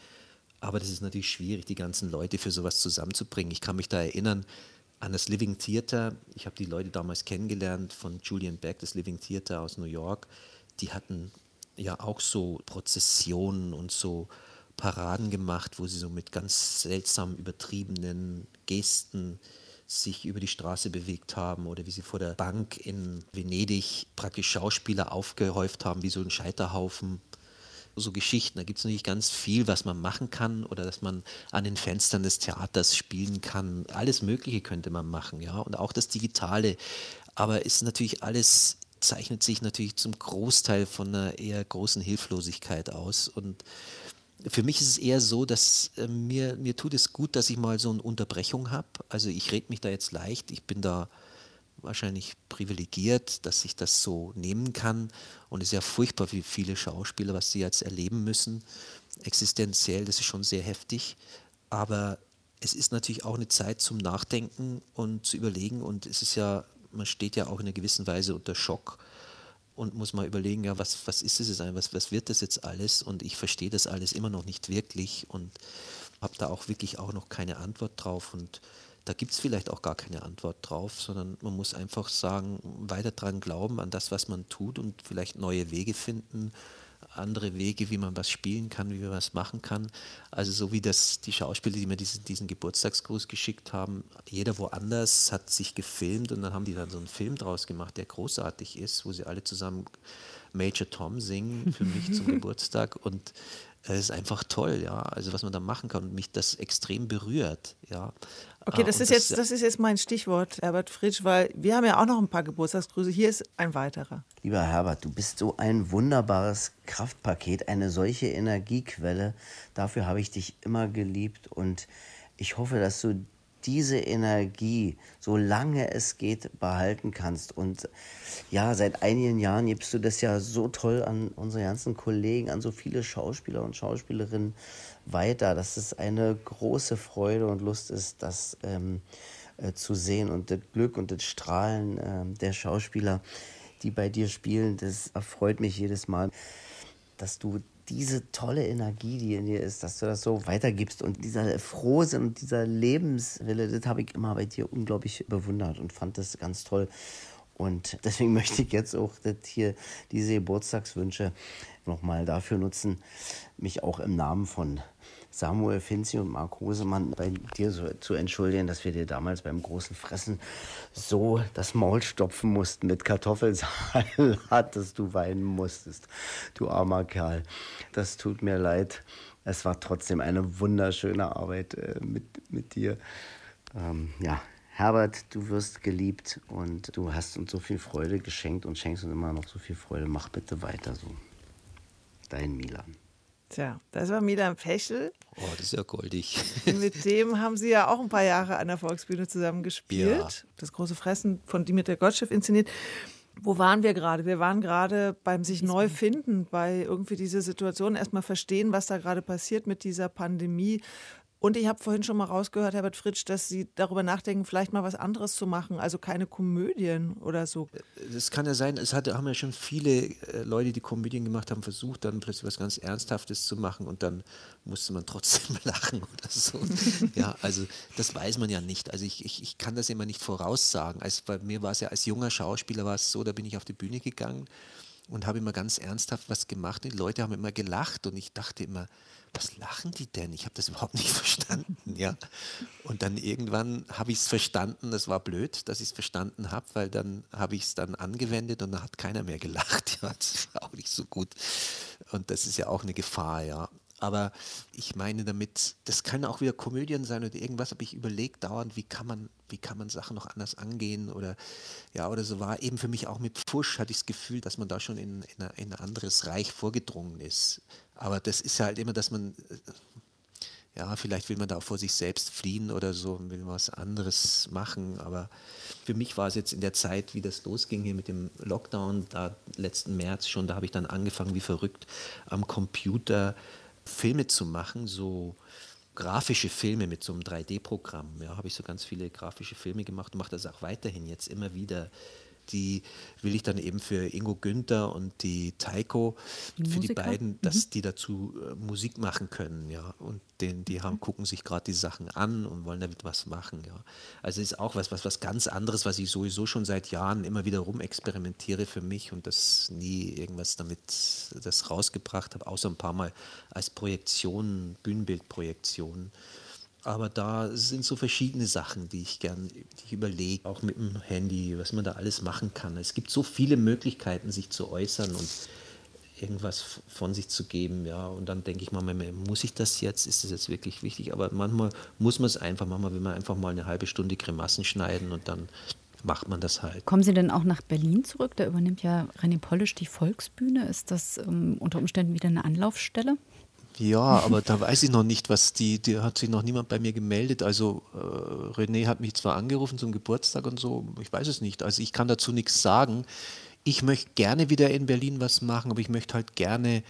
[SPEAKER 5] Aber das ist natürlich schwierig, die ganzen Leute für sowas zusammenzubringen. Ich kann mich da erinnern an das Living Theater. Ich habe die Leute damals kennengelernt von Julian Beck, das Living Theater aus New York. Die hatten ja auch so Prozessionen und so Paraden gemacht, wo sie so mit ganz seltsam übertriebenen Gesten sich über die Straße bewegt haben oder wie sie vor der Bank in Venedig praktisch Schauspieler aufgehäuft haben, wie so ein Scheiterhaufen so Geschichten. Da gibt es natürlich ganz viel, was man machen kann oder dass man an den Fenstern des Theaters spielen kann. Alles Mögliche könnte man machen, ja. Und auch das Digitale. Aber ist natürlich alles, zeichnet sich natürlich zum Großteil von einer eher großen Hilflosigkeit aus. Und für mich ist es eher so, dass äh, mir, mir tut es gut, dass ich mal so eine Unterbrechung habe. Also ich rede mich da jetzt leicht. Ich bin da wahrscheinlich privilegiert, dass ich das so nehmen kann. Und es ist ja furchtbar für viele Schauspieler, was sie jetzt erleben müssen. Existenziell, das ist schon sehr heftig. Aber es ist natürlich auch eine Zeit zum Nachdenken und zu überlegen. Und es ist ja, man steht ja auch in einer gewissen Weise unter Schock und muss mal überlegen, ja, was, was ist das jetzt was, was wird das jetzt alles? Und ich verstehe das alles immer noch nicht wirklich und habe da auch wirklich auch noch keine Antwort drauf. Und da gibt es vielleicht auch gar keine Antwort drauf, sondern man muss einfach sagen, weiter dran glauben an das, was man tut und vielleicht neue Wege finden, andere Wege, wie man was spielen kann, wie man was machen kann. Also so wie das die Schauspieler, die mir diesen, diesen Geburtstagsgruß geschickt haben, jeder woanders hat sich gefilmt und dann haben die dann so einen Film draus gemacht, der großartig ist, wo sie alle zusammen Major Tom singen für mich zum Geburtstag und es ist einfach toll, ja. Also was man da machen kann und mich das extrem berührt, ja.
[SPEAKER 3] Okay, das, ist, das, jetzt, das ist jetzt mein Stichwort, Herbert Fritsch, weil wir haben ja auch noch ein paar Geburtstagsgrüße. Hier ist ein weiterer.
[SPEAKER 6] Lieber Herbert, du bist so ein wunderbares Kraftpaket, eine solche Energiequelle. Dafür habe ich dich immer geliebt und ich hoffe, dass du diese Energie, solange es geht, behalten kannst. Und ja, seit einigen Jahren gibst du das ja so toll an unsere ganzen Kollegen, an so viele Schauspieler und Schauspielerinnen weiter, dass es eine große Freude und Lust ist, das ähm, äh, zu sehen und das Glück und das Strahlen äh, der Schauspieler die bei dir spielen. Das erfreut mich jedes Mal, dass du diese tolle Energie, die in dir ist, dass du das so weitergibst und dieser Frohsinn und dieser Lebenswille, das habe ich immer bei dir unglaublich bewundert und fand das ganz toll. Und deswegen möchte ich jetzt auch hier, diese Geburtstagswünsche nochmal dafür nutzen, mich auch im Namen von Samuel Finzi und Marc Hosemann bei dir so, zu entschuldigen, dass wir dir damals beim großen Fressen so das Maul stopfen mussten mit Kartoffelsalat, dass du weinen musstest. Du armer Kerl. Das tut mir leid. Es war trotzdem eine wunderschöne Arbeit äh, mit, mit dir. Ähm, ja, Herbert, du wirst geliebt und du hast uns so viel Freude geschenkt und schenkst uns immer noch so viel Freude. Mach bitte weiter so. Dein Milan.
[SPEAKER 3] Tja, das war Milan Pechel.
[SPEAKER 5] Oh, das ist ja goldig.
[SPEAKER 3] Mit dem haben Sie ja auch ein paar Jahre an der Volksbühne zusammen gespielt. Ja. Das große Fressen von Dimitri Gottschalk inszeniert. Wo waren wir gerade? Wir waren gerade beim sich neu finden, bei irgendwie diese Situation erstmal verstehen, was da gerade passiert mit dieser Pandemie, und ich habe vorhin schon mal rausgehört, Herbert Fritsch, dass Sie darüber nachdenken, vielleicht mal was anderes zu machen, also keine Komödien oder so.
[SPEAKER 5] Das kann ja sein, es hat, haben ja schon viele äh, Leute, die Komödien gemacht haben, versucht, dann plötzlich was ganz Ernsthaftes zu machen und dann musste man trotzdem lachen oder so. ja, also das weiß man ja nicht. Also ich, ich, ich kann das immer nicht voraussagen. Also bei mir war es ja als junger Schauspieler war es so, da bin ich auf die Bühne gegangen und habe immer ganz ernsthaft was gemacht. Und die Leute haben immer gelacht und ich dachte immer, was lachen die denn? Ich habe das überhaupt nicht verstanden, ja. Und dann irgendwann habe ich es verstanden. Das war blöd, dass ich es verstanden habe, weil dann habe ich es dann angewendet und dann hat keiner mehr gelacht. Ja, das war auch nicht so gut. Und das ist ja auch eine Gefahr, ja. Aber ich meine damit, das kann auch wieder Komödien sein oder irgendwas, aber ich überlege dauernd, wie kann man, wie kann man Sachen noch anders angehen oder ja, oder so war eben für mich auch mit Pfusch, hatte ich das Gefühl, dass man da schon in, in, in ein anderes Reich vorgedrungen ist. Aber das ist halt immer, dass man, äh, ja, vielleicht will man da auch vor sich selbst fliehen oder so will was anderes machen. Aber für mich war es jetzt in der Zeit, wie das losging hier mit dem Lockdown, da letzten März schon, da habe ich dann angefangen, wie verrückt, am Computer Filme zu machen, so grafische Filme mit so einem 3D-Programm. Ja, habe ich so ganz viele grafische Filme gemacht und mache das auch weiterhin jetzt immer wieder die will ich dann eben für Ingo Günther und die Taiko, die für die beiden, dass mhm. die dazu äh, Musik machen können, ja. Und den, die haben, gucken sich gerade die Sachen an und wollen damit was machen, ja. Also ist auch was, was, was ganz anderes, was ich sowieso schon seit Jahren immer wieder rumexperimentiere für mich und das nie irgendwas damit das rausgebracht habe, außer ein paar Mal als Projektion, Bühnenbildprojektion. Aber da sind so verschiedene Sachen, die ich gern die ich überlege, auch mit dem Handy, was man da alles machen kann. Es gibt so viele Möglichkeiten, sich zu äußern und irgendwas von sich zu geben, ja. Und dann denke ich mal, muss ich das jetzt? Ist das jetzt wirklich wichtig? Aber manchmal muss man es einfach, manchmal will man einfach mal eine halbe Stunde Grimassen schneiden und dann macht man das halt.
[SPEAKER 4] Kommen Sie denn auch nach Berlin zurück? Da übernimmt ja René Polisch die Volksbühne. Ist das ähm, unter Umständen wieder eine Anlaufstelle?
[SPEAKER 5] Ja, aber da weiß ich noch nicht, was die, die hat sich noch niemand bei mir gemeldet. Also äh, René hat mich zwar angerufen zum Geburtstag und so, ich weiß es nicht. Also ich kann dazu nichts sagen. Ich möchte gerne wieder in Berlin was machen, aber ich möchte halt gerne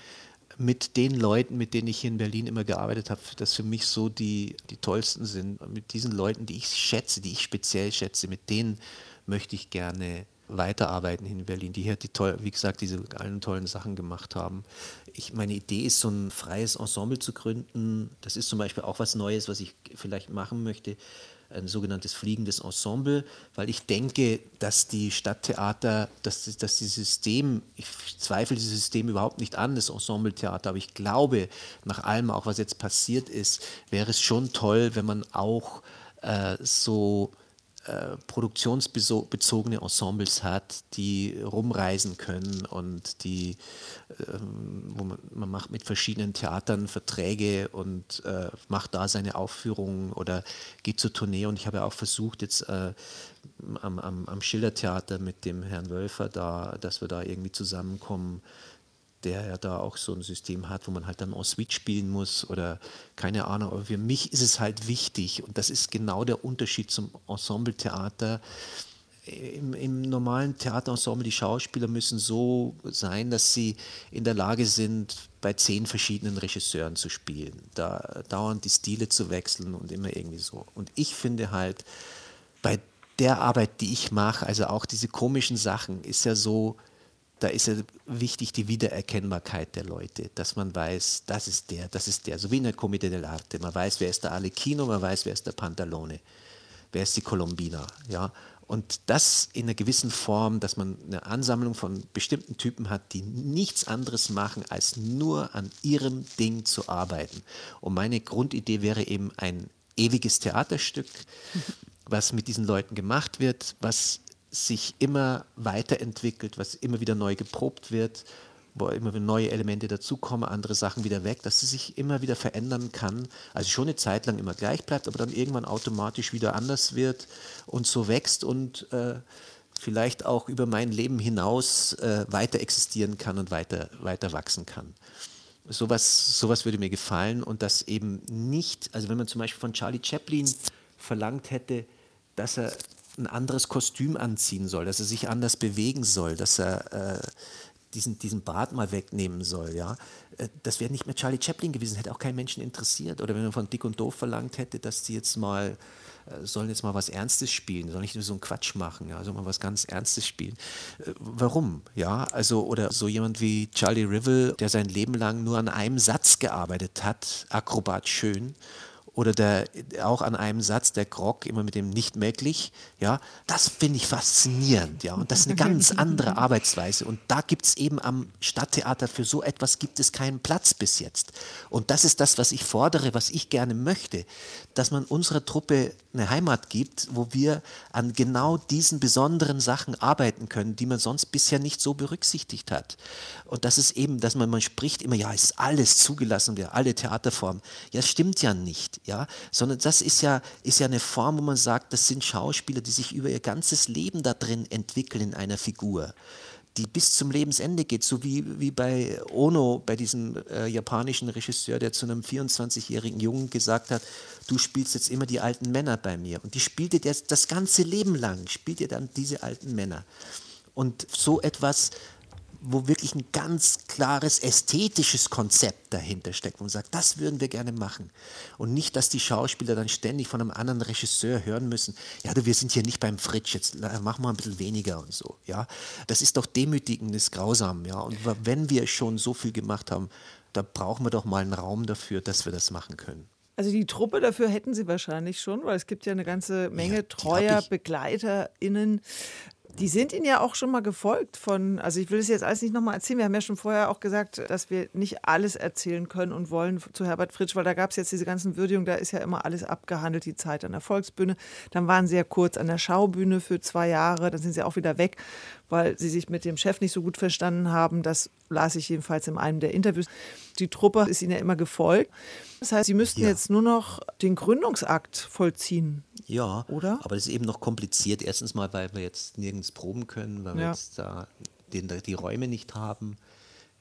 [SPEAKER 5] mit den Leuten, mit denen ich hier in Berlin immer gearbeitet habe, das für mich so die, die tollsten sind. Mit diesen Leuten, die ich schätze, die ich speziell schätze, mit denen möchte ich gerne weiterarbeiten in Berlin, die hier, die toll, wie gesagt, diese allen tollen Sachen gemacht haben. Ich, meine Idee ist, so ein freies Ensemble zu gründen. Das ist zum Beispiel auch was Neues, was ich vielleicht machen möchte ein sogenanntes fliegendes Ensemble, weil ich denke, dass die Stadttheater, dass, dass dieses System, ich zweifle dieses System überhaupt nicht an, das Ensembletheater, aber ich glaube, nach allem auch, was jetzt passiert ist, wäre es schon toll, wenn man auch äh, so äh, produktionsbezogene Ensembles hat, die rumreisen können und die, ähm, wo man, man macht mit verschiedenen Theatern Verträge und äh, macht da seine Aufführungen oder geht zur Tournee. Und ich habe ja auch versucht, jetzt äh, am, am, am Schildertheater mit dem Herrn Wölfer da, dass wir da irgendwie zusammenkommen der ja da auch so ein System hat, wo man halt dann en suite spielen muss oder keine Ahnung. Aber für mich ist es halt wichtig und das ist genau der Unterschied zum Ensembletheater. Im, Im normalen Theaterensemble, die Schauspieler müssen so sein, dass sie in der Lage sind, bei zehn verschiedenen Regisseuren zu spielen, da dauernd die Stile zu wechseln und immer irgendwie so. Und ich finde halt, bei der Arbeit, die ich mache, also auch diese komischen Sachen, ist ja so, da ist ja wichtig die Wiedererkennbarkeit der Leute, dass man weiß, das ist der, das ist der, so wie in der Commedia dell'arte. Man weiß, wer ist der Alecchino, man weiß, wer ist der Pantalone, wer ist die Colombina. Ja? Und das in einer gewissen Form, dass man eine Ansammlung von bestimmten Typen hat, die nichts anderes machen, als nur an ihrem Ding zu arbeiten. Und meine Grundidee wäre eben ein ewiges Theaterstück, was mit diesen Leuten gemacht wird, was sich immer weiterentwickelt, was immer wieder neu geprobt wird, wo immer wieder neue Elemente dazukommen, andere Sachen wieder weg, dass es sich immer wieder verändern kann. Also schon eine Zeit lang immer gleich bleibt, aber dann irgendwann automatisch wieder anders wird und so wächst und äh, vielleicht auch über mein Leben hinaus äh, weiter existieren kann und weiter, weiter wachsen kann. Sowas, sowas würde mir gefallen und das eben nicht, also wenn man zum Beispiel von Charlie Chaplin verlangt hätte, dass er ein anderes Kostüm anziehen soll, dass er sich anders bewegen soll, dass er äh, diesen, diesen Bart mal wegnehmen soll, ja. Äh, das wäre nicht mehr Charlie Chaplin gewesen, hätte auch keinen Menschen interessiert. Oder wenn man von Dick und Doof verlangt hätte, dass die jetzt mal, äh, sollen jetzt mal was Ernstes spielen, sollen nicht nur so einen Quatsch machen, ja, soll mal was ganz Ernstes spielen. Äh, warum, ja, also, oder so jemand wie Charlie Rivel, der sein Leben lang nur an einem Satz gearbeitet hat, Akrobat schön, oder der, auch an einem Satz, der Grog, immer mit dem nicht möglich, ja, das finde ich faszinierend, ja, und das ist eine ganz andere Arbeitsweise. Und da gibt es eben am Stadttheater für so etwas gibt es keinen Platz bis jetzt. Und das ist das, was ich fordere, was ich gerne möchte, dass man unserer Truppe eine Heimat gibt, wo wir an genau diesen besonderen Sachen arbeiten können, die man sonst bisher nicht so berücksichtigt hat. Und das ist eben, dass man, man spricht immer, ja, ist alles zugelassen, wir alle Theaterformen, ja, stimmt ja nicht, ja, sondern das ist ja, ist ja eine Form, wo man sagt, das sind Schauspieler, die sich über ihr ganzes Leben da drin entwickeln in einer Figur die bis zum Lebensende geht, so wie, wie bei Ono, bei diesem äh, japanischen Regisseur, der zu einem 24-jährigen Jungen gesagt hat, du spielst jetzt immer die alten Männer bei mir. Und die spielte der das ganze Leben lang, spielt ihr dann diese alten Männer. Und so etwas wo wirklich ein ganz klares ästhetisches Konzept dahinter steckt, wo man sagt, das würden wir gerne machen. Und nicht, dass die Schauspieler dann ständig von einem anderen Regisseur hören müssen, ja, du, wir sind hier nicht beim Fritsch, jetzt machen wir ein bisschen weniger und so. Ja, das ist doch demütigend, das ist grausam. Ja, und wenn wir schon so viel gemacht haben, da brauchen wir doch mal einen Raum dafür, dass wir das machen können.
[SPEAKER 3] Also die Truppe dafür hätten Sie wahrscheinlich schon, weil es gibt ja eine ganze Menge ja, treuer BegleiterInnen. Die sind Ihnen ja auch schon mal gefolgt von, also ich will es jetzt alles nicht nochmal erzählen. Wir haben ja schon vorher auch gesagt, dass wir nicht alles erzählen können und wollen zu Herbert Fritsch, weil da gab es jetzt diese ganzen Würdigungen, da ist ja immer alles abgehandelt, die Zeit an der Volksbühne. Dann waren sie ja kurz an der Schaubühne für zwei Jahre, dann sind sie auch wieder weg, weil sie sich mit dem Chef nicht so gut verstanden haben. Das las ich jedenfalls in einem der Interviews. Die Truppe ist ihnen ja immer gefolgt. Das heißt, sie müssten ja. jetzt nur noch den Gründungsakt vollziehen.
[SPEAKER 5] Ja, oder? Aber das ist eben noch kompliziert. Erstens mal, weil wir jetzt nirgends proben können, weil wir jetzt da den, die Räume nicht haben.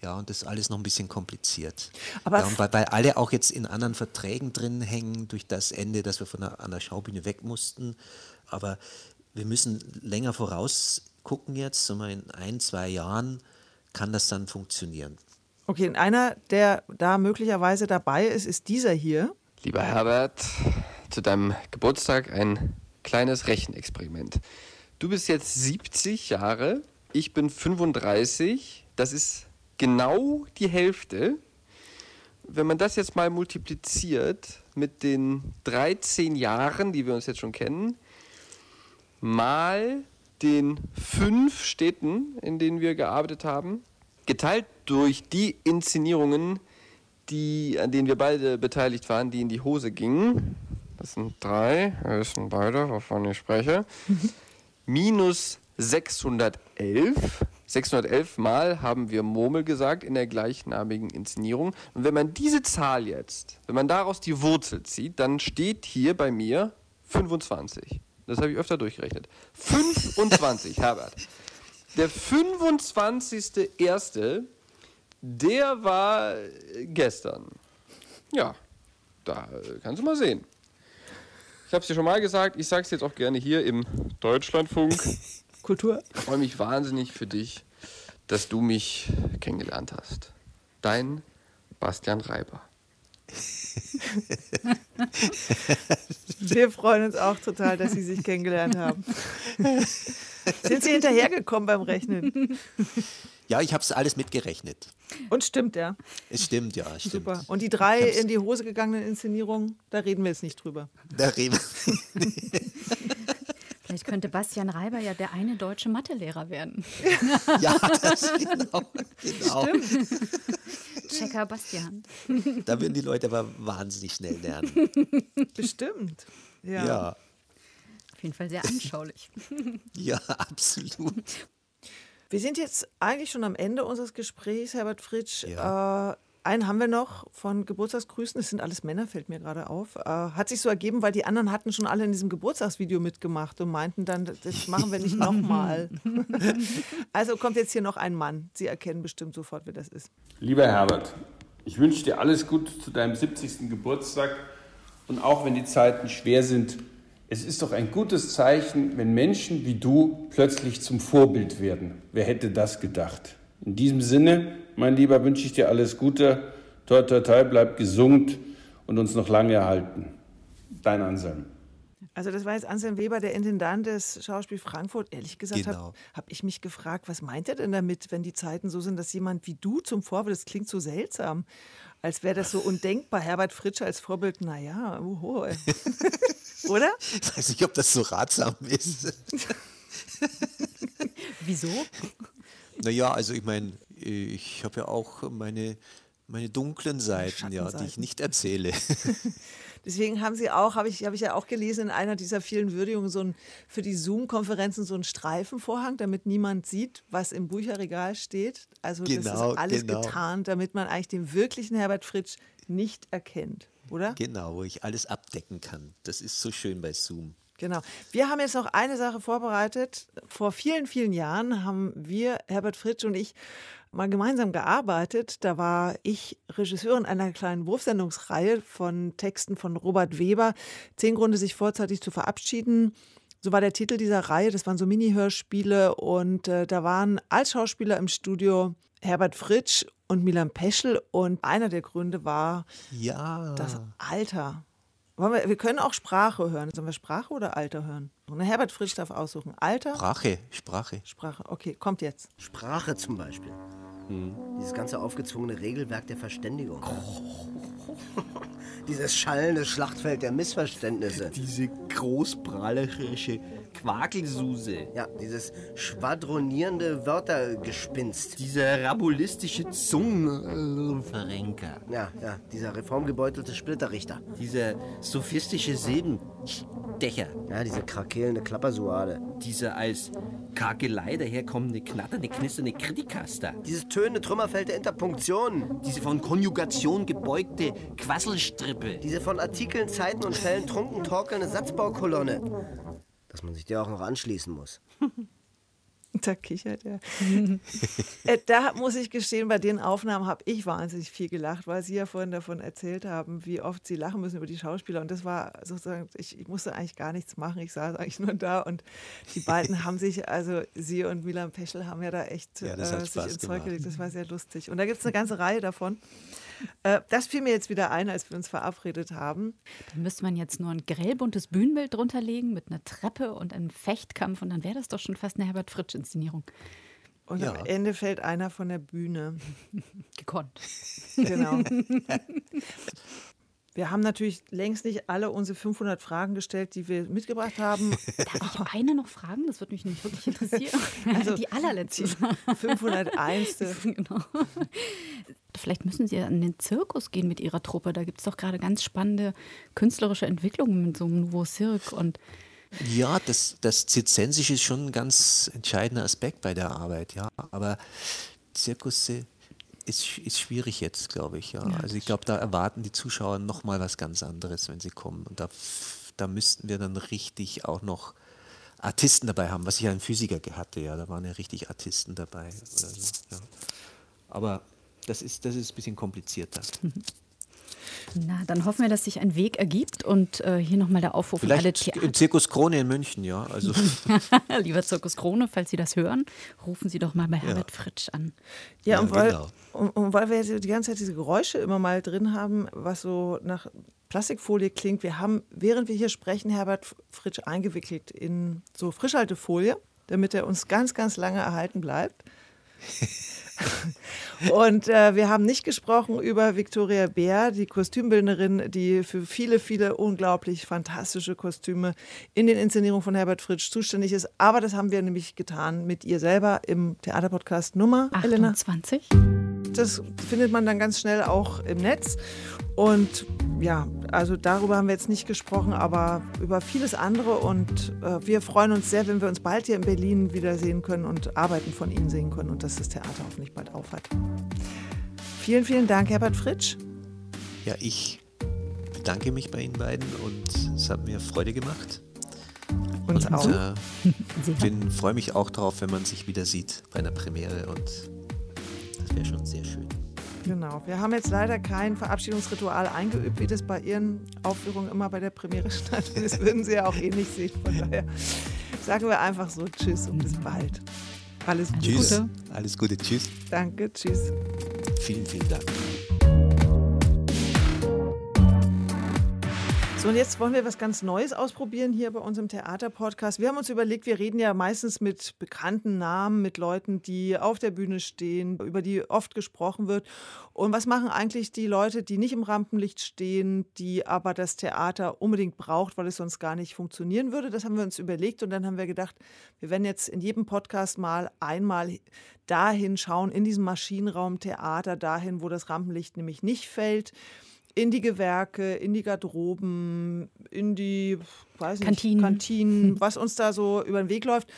[SPEAKER 5] Ja, und das ist alles noch ein bisschen kompliziert. Aber ja, weil, weil, alle auch jetzt in anderen Verträgen drin hängen durch das Ende, dass wir von der, an der Schaubühne weg mussten. Aber wir müssen länger vorausgucken jetzt, so mal in ein, zwei Jahren kann das dann funktionieren.
[SPEAKER 3] Okay, und einer, der da möglicherweise dabei ist, ist dieser hier.
[SPEAKER 7] Lieber Herbert, zu deinem Geburtstag ein kleines Rechenexperiment. Du bist jetzt 70 Jahre, ich bin 35. Das ist genau die Hälfte. Wenn man das jetzt mal multipliziert mit den 13 Jahren, die wir uns jetzt schon kennen, mal den fünf Städten, in denen wir gearbeitet haben, geteilt durch die Inszenierungen, die, an denen wir beide beteiligt waren, die in die Hose gingen. Das sind drei, wir wissen beide, wovon ich spreche. Minus 611. 611 Mal haben wir Murmel gesagt in der gleichnamigen Inszenierung. Und wenn man diese Zahl jetzt, wenn man daraus die Wurzel zieht, dann steht hier bei mir 25. Das habe ich öfter durchgerechnet. 25, Herbert. Der 25.01., der war gestern. Ja, da kannst du mal sehen. Ich habe es dir schon mal gesagt, ich sage es jetzt auch gerne hier im Deutschlandfunk.
[SPEAKER 3] Kultur.
[SPEAKER 7] Ich freue mich wahnsinnig für dich, dass du mich kennengelernt hast. Dein Bastian Reiber.
[SPEAKER 3] Wir freuen uns auch total, dass Sie sich kennengelernt haben. Sind Sie hinterhergekommen beim Rechnen?
[SPEAKER 5] Ja, ich habe es alles mitgerechnet.
[SPEAKER 3] Und stimmt, ja.
[SPEAKER 5] Es stimmt, ja, stimmt.
[SPEAKER 3] Super. Und die drei in die Hose gegangenen Inszenierungen, da reden wir jetzt nicht drüber.
[SPEAKER 5] Da reden
[SPEAKER 4] Vielleicht könnte Bastian Reiber ja der eine deutsche Mathelehrer werden.
[SPEAKER 5] ja, das genau. genau.
[SPEAKER 4] Checker Bastian.
[SPEAKER 5] Da würden die Leute aber wahnsinnig schnell lernen.
[SPEAKER 3] Bestimmt. Ja.
[SPEAKER 5] Ja,
[SPEAKER 4] Auf jeden Fall sehr anschaulich.
[SPEAKER 5] ja, absolut.
[SPEAKER 3] Wir sind jetzt eigentlich schon am Ende unseres Gesprächs, Herbert Fritsch.
[SPEAKER 5] Ja.
[SPEAKER 3] Äh, einen haben wir noch von Geburtstagsgrüßen. Das sind alles Männer, fällt mir gerade auf. Äh, hat sich so ergeben, weil die anderen hatten schon alle in diesem Geburtstagsvideo mitgemacht und meinten dann, das machen wir nicht nochmal. also kommt jetzt hier noch ein Mann. Sie erkennen bestimmt sofort, wer das ist.
[SPEAKER 8] Lieber Herbert, ich wünsche dir alles Gute zu deinem 70. Geburtstag und auch wenn die Zeiten schwer sind, es ist doch ein gutes Zeichen, wenn Menschen wie du plötzlich zum Vorbild werden. Wer hätte das gedacht? In diesem Sinne, mein Lieber, wünsche ich dir alles Gute. Toi, toi, toi, bleib gesund und uns noch lange erhalten. Dein Anselm.
[SPEAKER 3] Also das war jetzt Anselm Weber, der Intendant des Schauspiel Frankfurt. Ehrlich gesagt
[SPEAKER 5] Genau.
[SPEAKER 3] habe hab ich mich gefragt, was meint er denn damit, wenn die Zeiten so sind, dass jemand wie du zum Vorbild, das klingt so seltsam, als wäre das so undenkbar. Herbert Fritsch als Vorbild, naja, uhu. oder?
[SPEAKER 5] Ich weiß nicht, ob das so ratsam ist.
[SPEAKER 4] Wieso?
[SPEAKER 5] Naja, also ich meine, ich habe ja auch meine, meine dunklen Seiten, ja, die ich nicht erzähle.
[SPEAKER 3] Deswegen haben sie auch, habe ich, hab ich ja auch gelesen, in einer dieser vielen Würdigungen so ein, für die Zoom-Konferenzen so einen Streifenvorhang, damit niemand sieht, was im Bücherregal steht. Also das
[SPEAKER 5] Genau,
[SPEAKER 3] ist alles
[SPEAKER 5] genau.
[SPEAKER 3] getan, damit man eigentlich den wirklichen Herbert Fritsch nicht erkennt, oder?
[SPEAKER 5] Genau, wo ich alles abdecken kann. Das ist so schön bei Zoom.
[SPEAKER 3] Genau. Wir haben jetzt noch eine Sache vorbereitet. Vor vielen, vielen Jahren haben wir, Herbert Fritsch und ich, mal gemeinsam gearbeitet. Da war ich Regisseurin einer kleinen Wurfsendungsreihe von Texten von Robert Weber. Zehn Gründe, sich vorzeitig zu verabschieden. So war der Titel dieser Reihe. Das waren so Mini-Hörspiele und äh, da waren als Schauspieler im Studio Herbert Fritsch und Milan Peschel. Und einer der Gründe war
[SPEAKER 5] Ja.
[SPEAKER 3] das Alter. Wir, wir können auch Sprache hören. Sollen wir Sprache oder Alter hören? Und Herbert Fritsch darf aussuchen. Alter,
[SPEAKER 5] Sprache, Sprache.
[SPEAKER 3] Sprache. Okay, kommt jetzt.
[SPEAKER 6] Sprache zum Beispiel. Dieses ganze aufgezwungene Regelwerk der Verständigung. Dieses schallende Schlachtfeld der Missverständnisse.
[SPEAKER 9] Diese großprahlerische Quakelsuse.
[SPEAKER 6] Ja, dieses schwadronierende Wörtergespinst.
[SPEAKER 9] Dieser rabulistische Zungenverrenker.
[SPEAKER 6] Ja, ja, dieser reformgebeutelte Splitterrichter.
[SPEAKER 9] Dieser sophistische Silbenstecher.
[SPEAKER 6] Ja, diese krakelende Klappersuade.
[SPEAKER 9] Dieser als Kakelei daherkommende, knatternde, knisternde Kritikaster.
[SPEAKER 6] Dieses tönende Trümmerfeld der Interpunktion.
[SPEAKER 9] Diese von Konjugation gebeugte Quasselstrippe.
[SPEAKER 6] Diese von Artikeln, Zeiten und Fällen trunken torkelnde Satzbaukolonne. Dass man sich der auch noch anschließen muss.
[SPEAKER 3] Da kichert er. äh, da muss ich gestehen, bei den Aufnahmen habe ich wahnsinnig viel gelacht, weil Sie ja vorhin davon erzählt haben, wie oft Sie lachen müssen über die Schauspieler. Und das war sozusagen, ich, ich musste eigentlich gar nichts machen. Ich saß eigentlich nur da und die beiden haben sich, also Sie und Milan Peschel haben ja da echt
[SPEAKER 5] Ja,
[SPEAKER 3] äh, sich ins Zeug gelegt. Das war sehr lustig. Und da gibt es eine ganze Reihe davon. Äh, das fiel mir jetzt wieder ein, als wir uns verabredet haben.
[SPEAKER 4] Dann müsste man jetzt nur ein grellbuntes Bühnenbild drunter legen mit einer Treppe und einem Fechtkampf und dann wäre das doch schon fast eine Herbert Fritsch-Inszenierung.
[SPEAKER 3] Und
[SPEAKER 5] Ja.
[SPEAKER 3] am Ende fällt einer von der Bühne.
[SPEAKER 4] Gekonnt.
[SPEAKER 3] Genau. Wir haben natürlich längst nicht alle unsere 500 Fragen gestellt, die wir mitgebracht haben.
[SPEAKER 4] Darf ich eine noch fragen? Das würde mich nämlich wirklich interessieren.
[SPEAKER 3] Also,
[SPEAKER 4] die allerletzte. Frage.
[SPEAKER 3] 501.
[SPEAKER 4] genau. Vielleicht müssen Sie ja in den Zirkus gehen mit Ihrer Truppe. Da gibt es doch gerade ganz spannende künstlerische Entwicklungen mit so einem Nouveau Cirque. Und
[SPEAKER 5] Ja, das, das Zirzensische ist schon ein ganz entscheidender Aspekt bei der Arbeit, ja. Aber Zirkus äh, ist, ist schwierig jetzt, glaube ich, ja. also ich glaube, da erwarten die Zuschauer noch mal was ganz anderes, wenn sie kommen. Und da, da müssten wir dann richtig auch noch Artisten dabei haben, was ich ja in Physiker hatte, ja. Da waren ja richtig Artisten dabei so, ja. Aber das ist, das ist ein bisschen komplizierter.
[SPEAKER 4] Na, dann hoffen wir, dass sich ein Weg ergibt und äh, hier nochmal der Aufruf
[SPEAKER 5] Vielleicht
[SPEAKER 4] an alle Theater.
[SPEAKER 5] im Zirkus Krone in München, ja. Also
[SPEAKER 4] Lieber Zirkus Krone, falls Sie das hören, rufen Sie doch mal bei Herbert Fritsch an.
[SPEAKER 3] Ja,
[SPEAKER 5] Ja,
[SPEAKER 3] und, weil,
[SPEAKER 5] genau.
[SPEAKER 3] und, und weil wir jetzt die ganze Zeit diese Geräusche immer mal drin haben, was so nach Plastikfolie klingt, wir haben, während wir hier sprechen, Herbert Fritsch eingewickelt in so Frischhaltefolie, damit er uns ganz, ganz lange erhalten bleibt. Und äh, wir haben nicht gesprochen über Viktoria Bär, die Kostümbildnerin, die für viele, viele unglaublich fantastische Kostüme in den Inszenierungen von Herbert Fritsch zuständig ist. Aber das haben wir nämlich getan mit ihr selber im Theaterpodcast Nummer, Elena.
[SPEAKER 4] 28.
[SPEAKER 3] Das findet man dann ganz schnell auch im Netz. Und ja, also darüber haben wir jetzt nicht gesprochen, aber über vieles andere. Und äh, wir freuen uns sehr, wenn wir uns bald hier in Berlin wiedersehen können und Arbeiten von Ihnen sehen können und dass das Theater hoffentlich bald aufhat. Vielen, vielen Dank, Herbert Fritsch.
[SPEAKER 5] ja, ich bedanke mich bei Ihnen beiden und es hat mir Freude gemacht.
[SPEAKER 3] Uns
[SPEAKER 5] und
[SPEAKER 3] auch.
[SPEAKER 5] äh,
[SPEAKER 4] Sehr.
[SPEAKER 5] bin, freue mich auch darauf, wenn man sich wieder sieht bei einer Premiere und das wäre schon sehr schön.
[SPEAKER 3] Genau. Wir haben jetzt leider kein Verabschiedungsritual eingeübt, wie das bei Ihren Aufführungen immer bei der Premiere stattfindet. Das würden Sie ja auch eh nicht sehen. Von daher sagen wir einfach so Tschüss und bis bald. Alles Gute.
[SPEAKER 5] Tschüss. Alles Gute. Tschüss.
[SPEAKER 3] Danke. Tschüss.
[SPEAKER 5] Vielen, vielen Dank.
[SPEAKER 3] So, und jetzt wollen wir was ganz Neues ausprobieren hier bei uns im Theaterpodcast. Wir haben uns überlegt, wir reden ja meistens mit bekannten Namen, mit Leuten, die auf der Bühne stehen, über die oft gesprochen wird. Und was machen eigentlich die Leute, die nicht im Rampenlicht stehen, die aber das Theater unbedingt braucht, weil es sonst gar nicht funktionieren würde? Das haben wir uns überlegt und dann haben wir gedacht, wir werden jetzt in jedem Podcast mal einmal dahin schauen, in diesem Maschinenraum Theater, dahin, wo das Rampenlicht nämlich nicht fällt in die Gewerke, in die Garderoben, in die weiß nicht,
[SPEAKER 4] Kantinen.
[SPEAKER 3] Kantinen, was uns da so über den Weg läuft.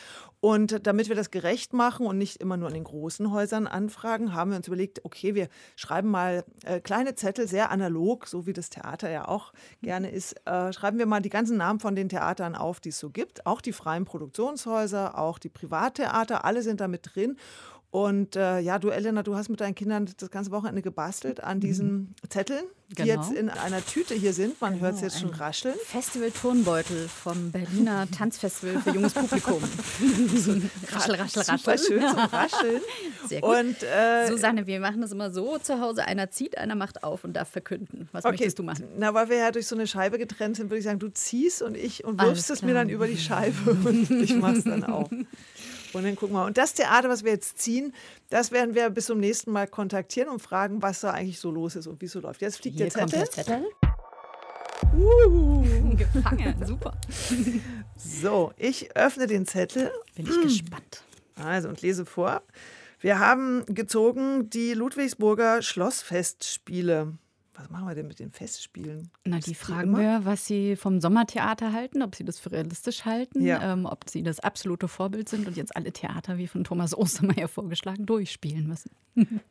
[SPEAKER 3] Und damit wir das gerecht machen und nicht immer nur in den großen Häusern anfragen, haben wir uns überlegt, okay, wir schreiben mal äh, kleine Zettel, sehr analog, so wie das Theater ja auch gerne ist, äh, schreiben wir mal die ganzen Namen von den Theatern auf, die es so gibt. Auch die freien Produktionshäuser, auch die Privattheater, alle sind da mit drin. Und äh, ja, du, Elena, du hast mit deinen Kindern das ganze Wochenende gebastelt an diesen Zetteln, die
[SPEAKER 4] Genau.
[SPEAKER 3] jetzt in einer Tüte hier sind. Man hört es jetzt schon rascheln.
[SPEAKER 4] Festival Turnbeutel vom Berliner Tanzfestival für junges Publikum. raschel, raschel,
[SPEAKER 3] Super
[SPEAKER 4] raschel.
[SPEAKER 3] schön zum Rascheln.
[SPEAKER 4] Sehr gut.
[SPEAKER 3] Und äh,
[SPEAKER 4] Susanne, wir machen das immer so zu Hause. Einer zieht, einer macht auf und darf verkünden. Was
[SPEAKER 3] okay,
[SPEAKER 4] möchtest du machen?
[SPEAKER 3] na, weil wir ja durch so eine Scheibe getrennt sind, würde ich sagen, du ziehst und ich und
[SPEAKER 4] Alles
[SPEAKER 3] wirfst es mir dann über die Scheibe und ich mach's dann auf. Und dann gucken wir. Und das Theater, was wir jetzt ziehen, das werden wir bis zum nächsten Mal kontaktieren und fragen, was da eigentlich so los ist und wie es so läuft. Jetzt fliegt
[SPEAKER 4] Hier
[SPEAKER 3] der
[SPEAKER 4] kommt
[SPEAKER 3] Zettel.
[SPEAKER 4] der Zettel. Uh, gefangen, super.
[SPEAKER 3] So, ich öffne den Zettel.
[SPEAKER 4] Bin ich gespannt.
[SPEAKER 3] Also und lese vor. Wir haben gezogen die Ludwigsburger Schlossfestspiele. Was machen wir denn mit den Festspielen?
[SPEAKER 4] Na, die fragen wir, was sie vom Sommertheater halten, ob sie das für realistisch halten,
[SPEAKER 3] Ja.
[SPEAKER 4] ähm, ob sie das absolute Vorbild sind und jetzt alle Theater, wie von Thomas Ostermeier vorgeschlagen, durchspielen müssen.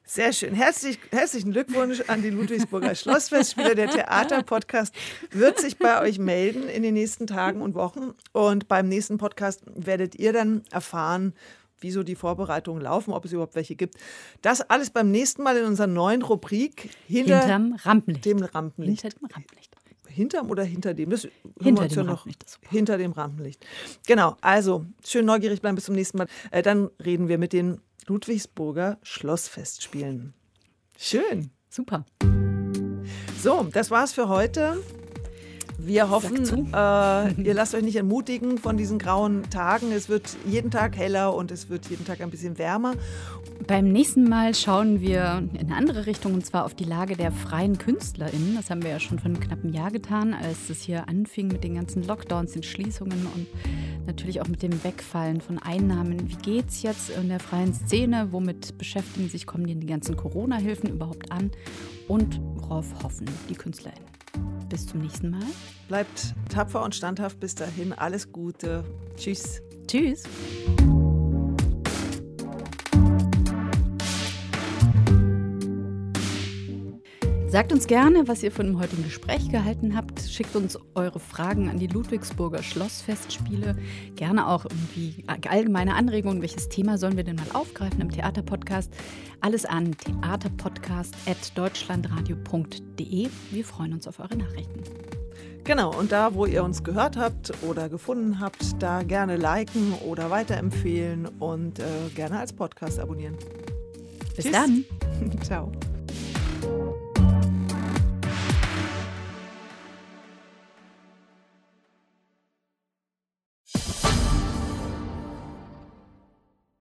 [SPEAKER 3] Sehr schön. Herzlich, herzlichen Glückwunsch an die Ludwigsburger Schlossfestspiele. Der Theater-Podcast wird sich bei euch melden in den nächsten Tagen und Wochen. Und beim nächsten Podcast werdet ihr dann erfahren, wieso die Vorbereitungen laufen, ob es überhaupt welche gibt. Das alles beim nächsten Mal in unserer neuen Rubrik hinter
[SPEAKER 4] Hinterm Rampenlicht.
[SPEAKER 3] dem Rampenlicht.
[SPEAKER 4] Hinter dem Rampenlicht.
[SPEAKER 3] Hinterm oder hinter dem? Das
[SPEAKER 4] Hinter dem
[SPEAKER 3] ja noch. Hinter dem Rampenlicht. Genau, also schön neugierig bleiben bis zum nächsten Mal. Äh, dann reden wir mit den Ludwigsburger Schlossfestspielen. Schön.
[SPEAKER 4] Super.
[SPEAKER 3] So, das war's für heute. Wir hoffen, äh, ihr lasst euch nicht entmutigen von diesen grauen Tagen. Es wird jeden Tag heller und es wird jeden Tag ein bisschen wärmer.
[SPEAKER 4] Beim nächsten Mal schauen wir in eine andere Richtung und zwar auf die Lage der freien KünstlerInnen. Das haben wir ja schon vor einem knappen Jahr getan, als es hier anfing mit den ganzen Lockdowns, den Schließungen und natürlich auch mit dem Wegfallen von Einnahmen. Wie geht's jetzt in der freien Szene? Womit beschäftigen sich, kommen die ganzen Corona-Hilfen überhaupt an? Und worauf hoffen die KünstlerInnen? Bis zum nächsten Mal.
[SPEAKER 3] Bleibt tapfer und standhaft bis dahin. Alles Gute. Tschüss.
[SPEAKER 4] Tschüss. Sagt uns gerne, was ihr von dem heutigen Gespräch gehalten habt. Schickt uns eure Fragen an die Ludwigsburger Schlossfestspiele. Gerne auch irgendwie allgemeine Anregungen. Welches Thema sollen wir denn mal aufgreifen im Theaterpodcast? Alles an theaterpodcast.deutschlandradio.de. Wir freuen uns auf eure Nachrichten.
[SPEAKER 3] Genau, und da, wo ihr uns gehört habt oder gefunden habt, da gerne liken oder weiterempfehlen und äh, gerne als Podcast abonnieren.
[SPEAKER 4] Bis Tschüss. dann.
[SPEAKER 3] Ciao.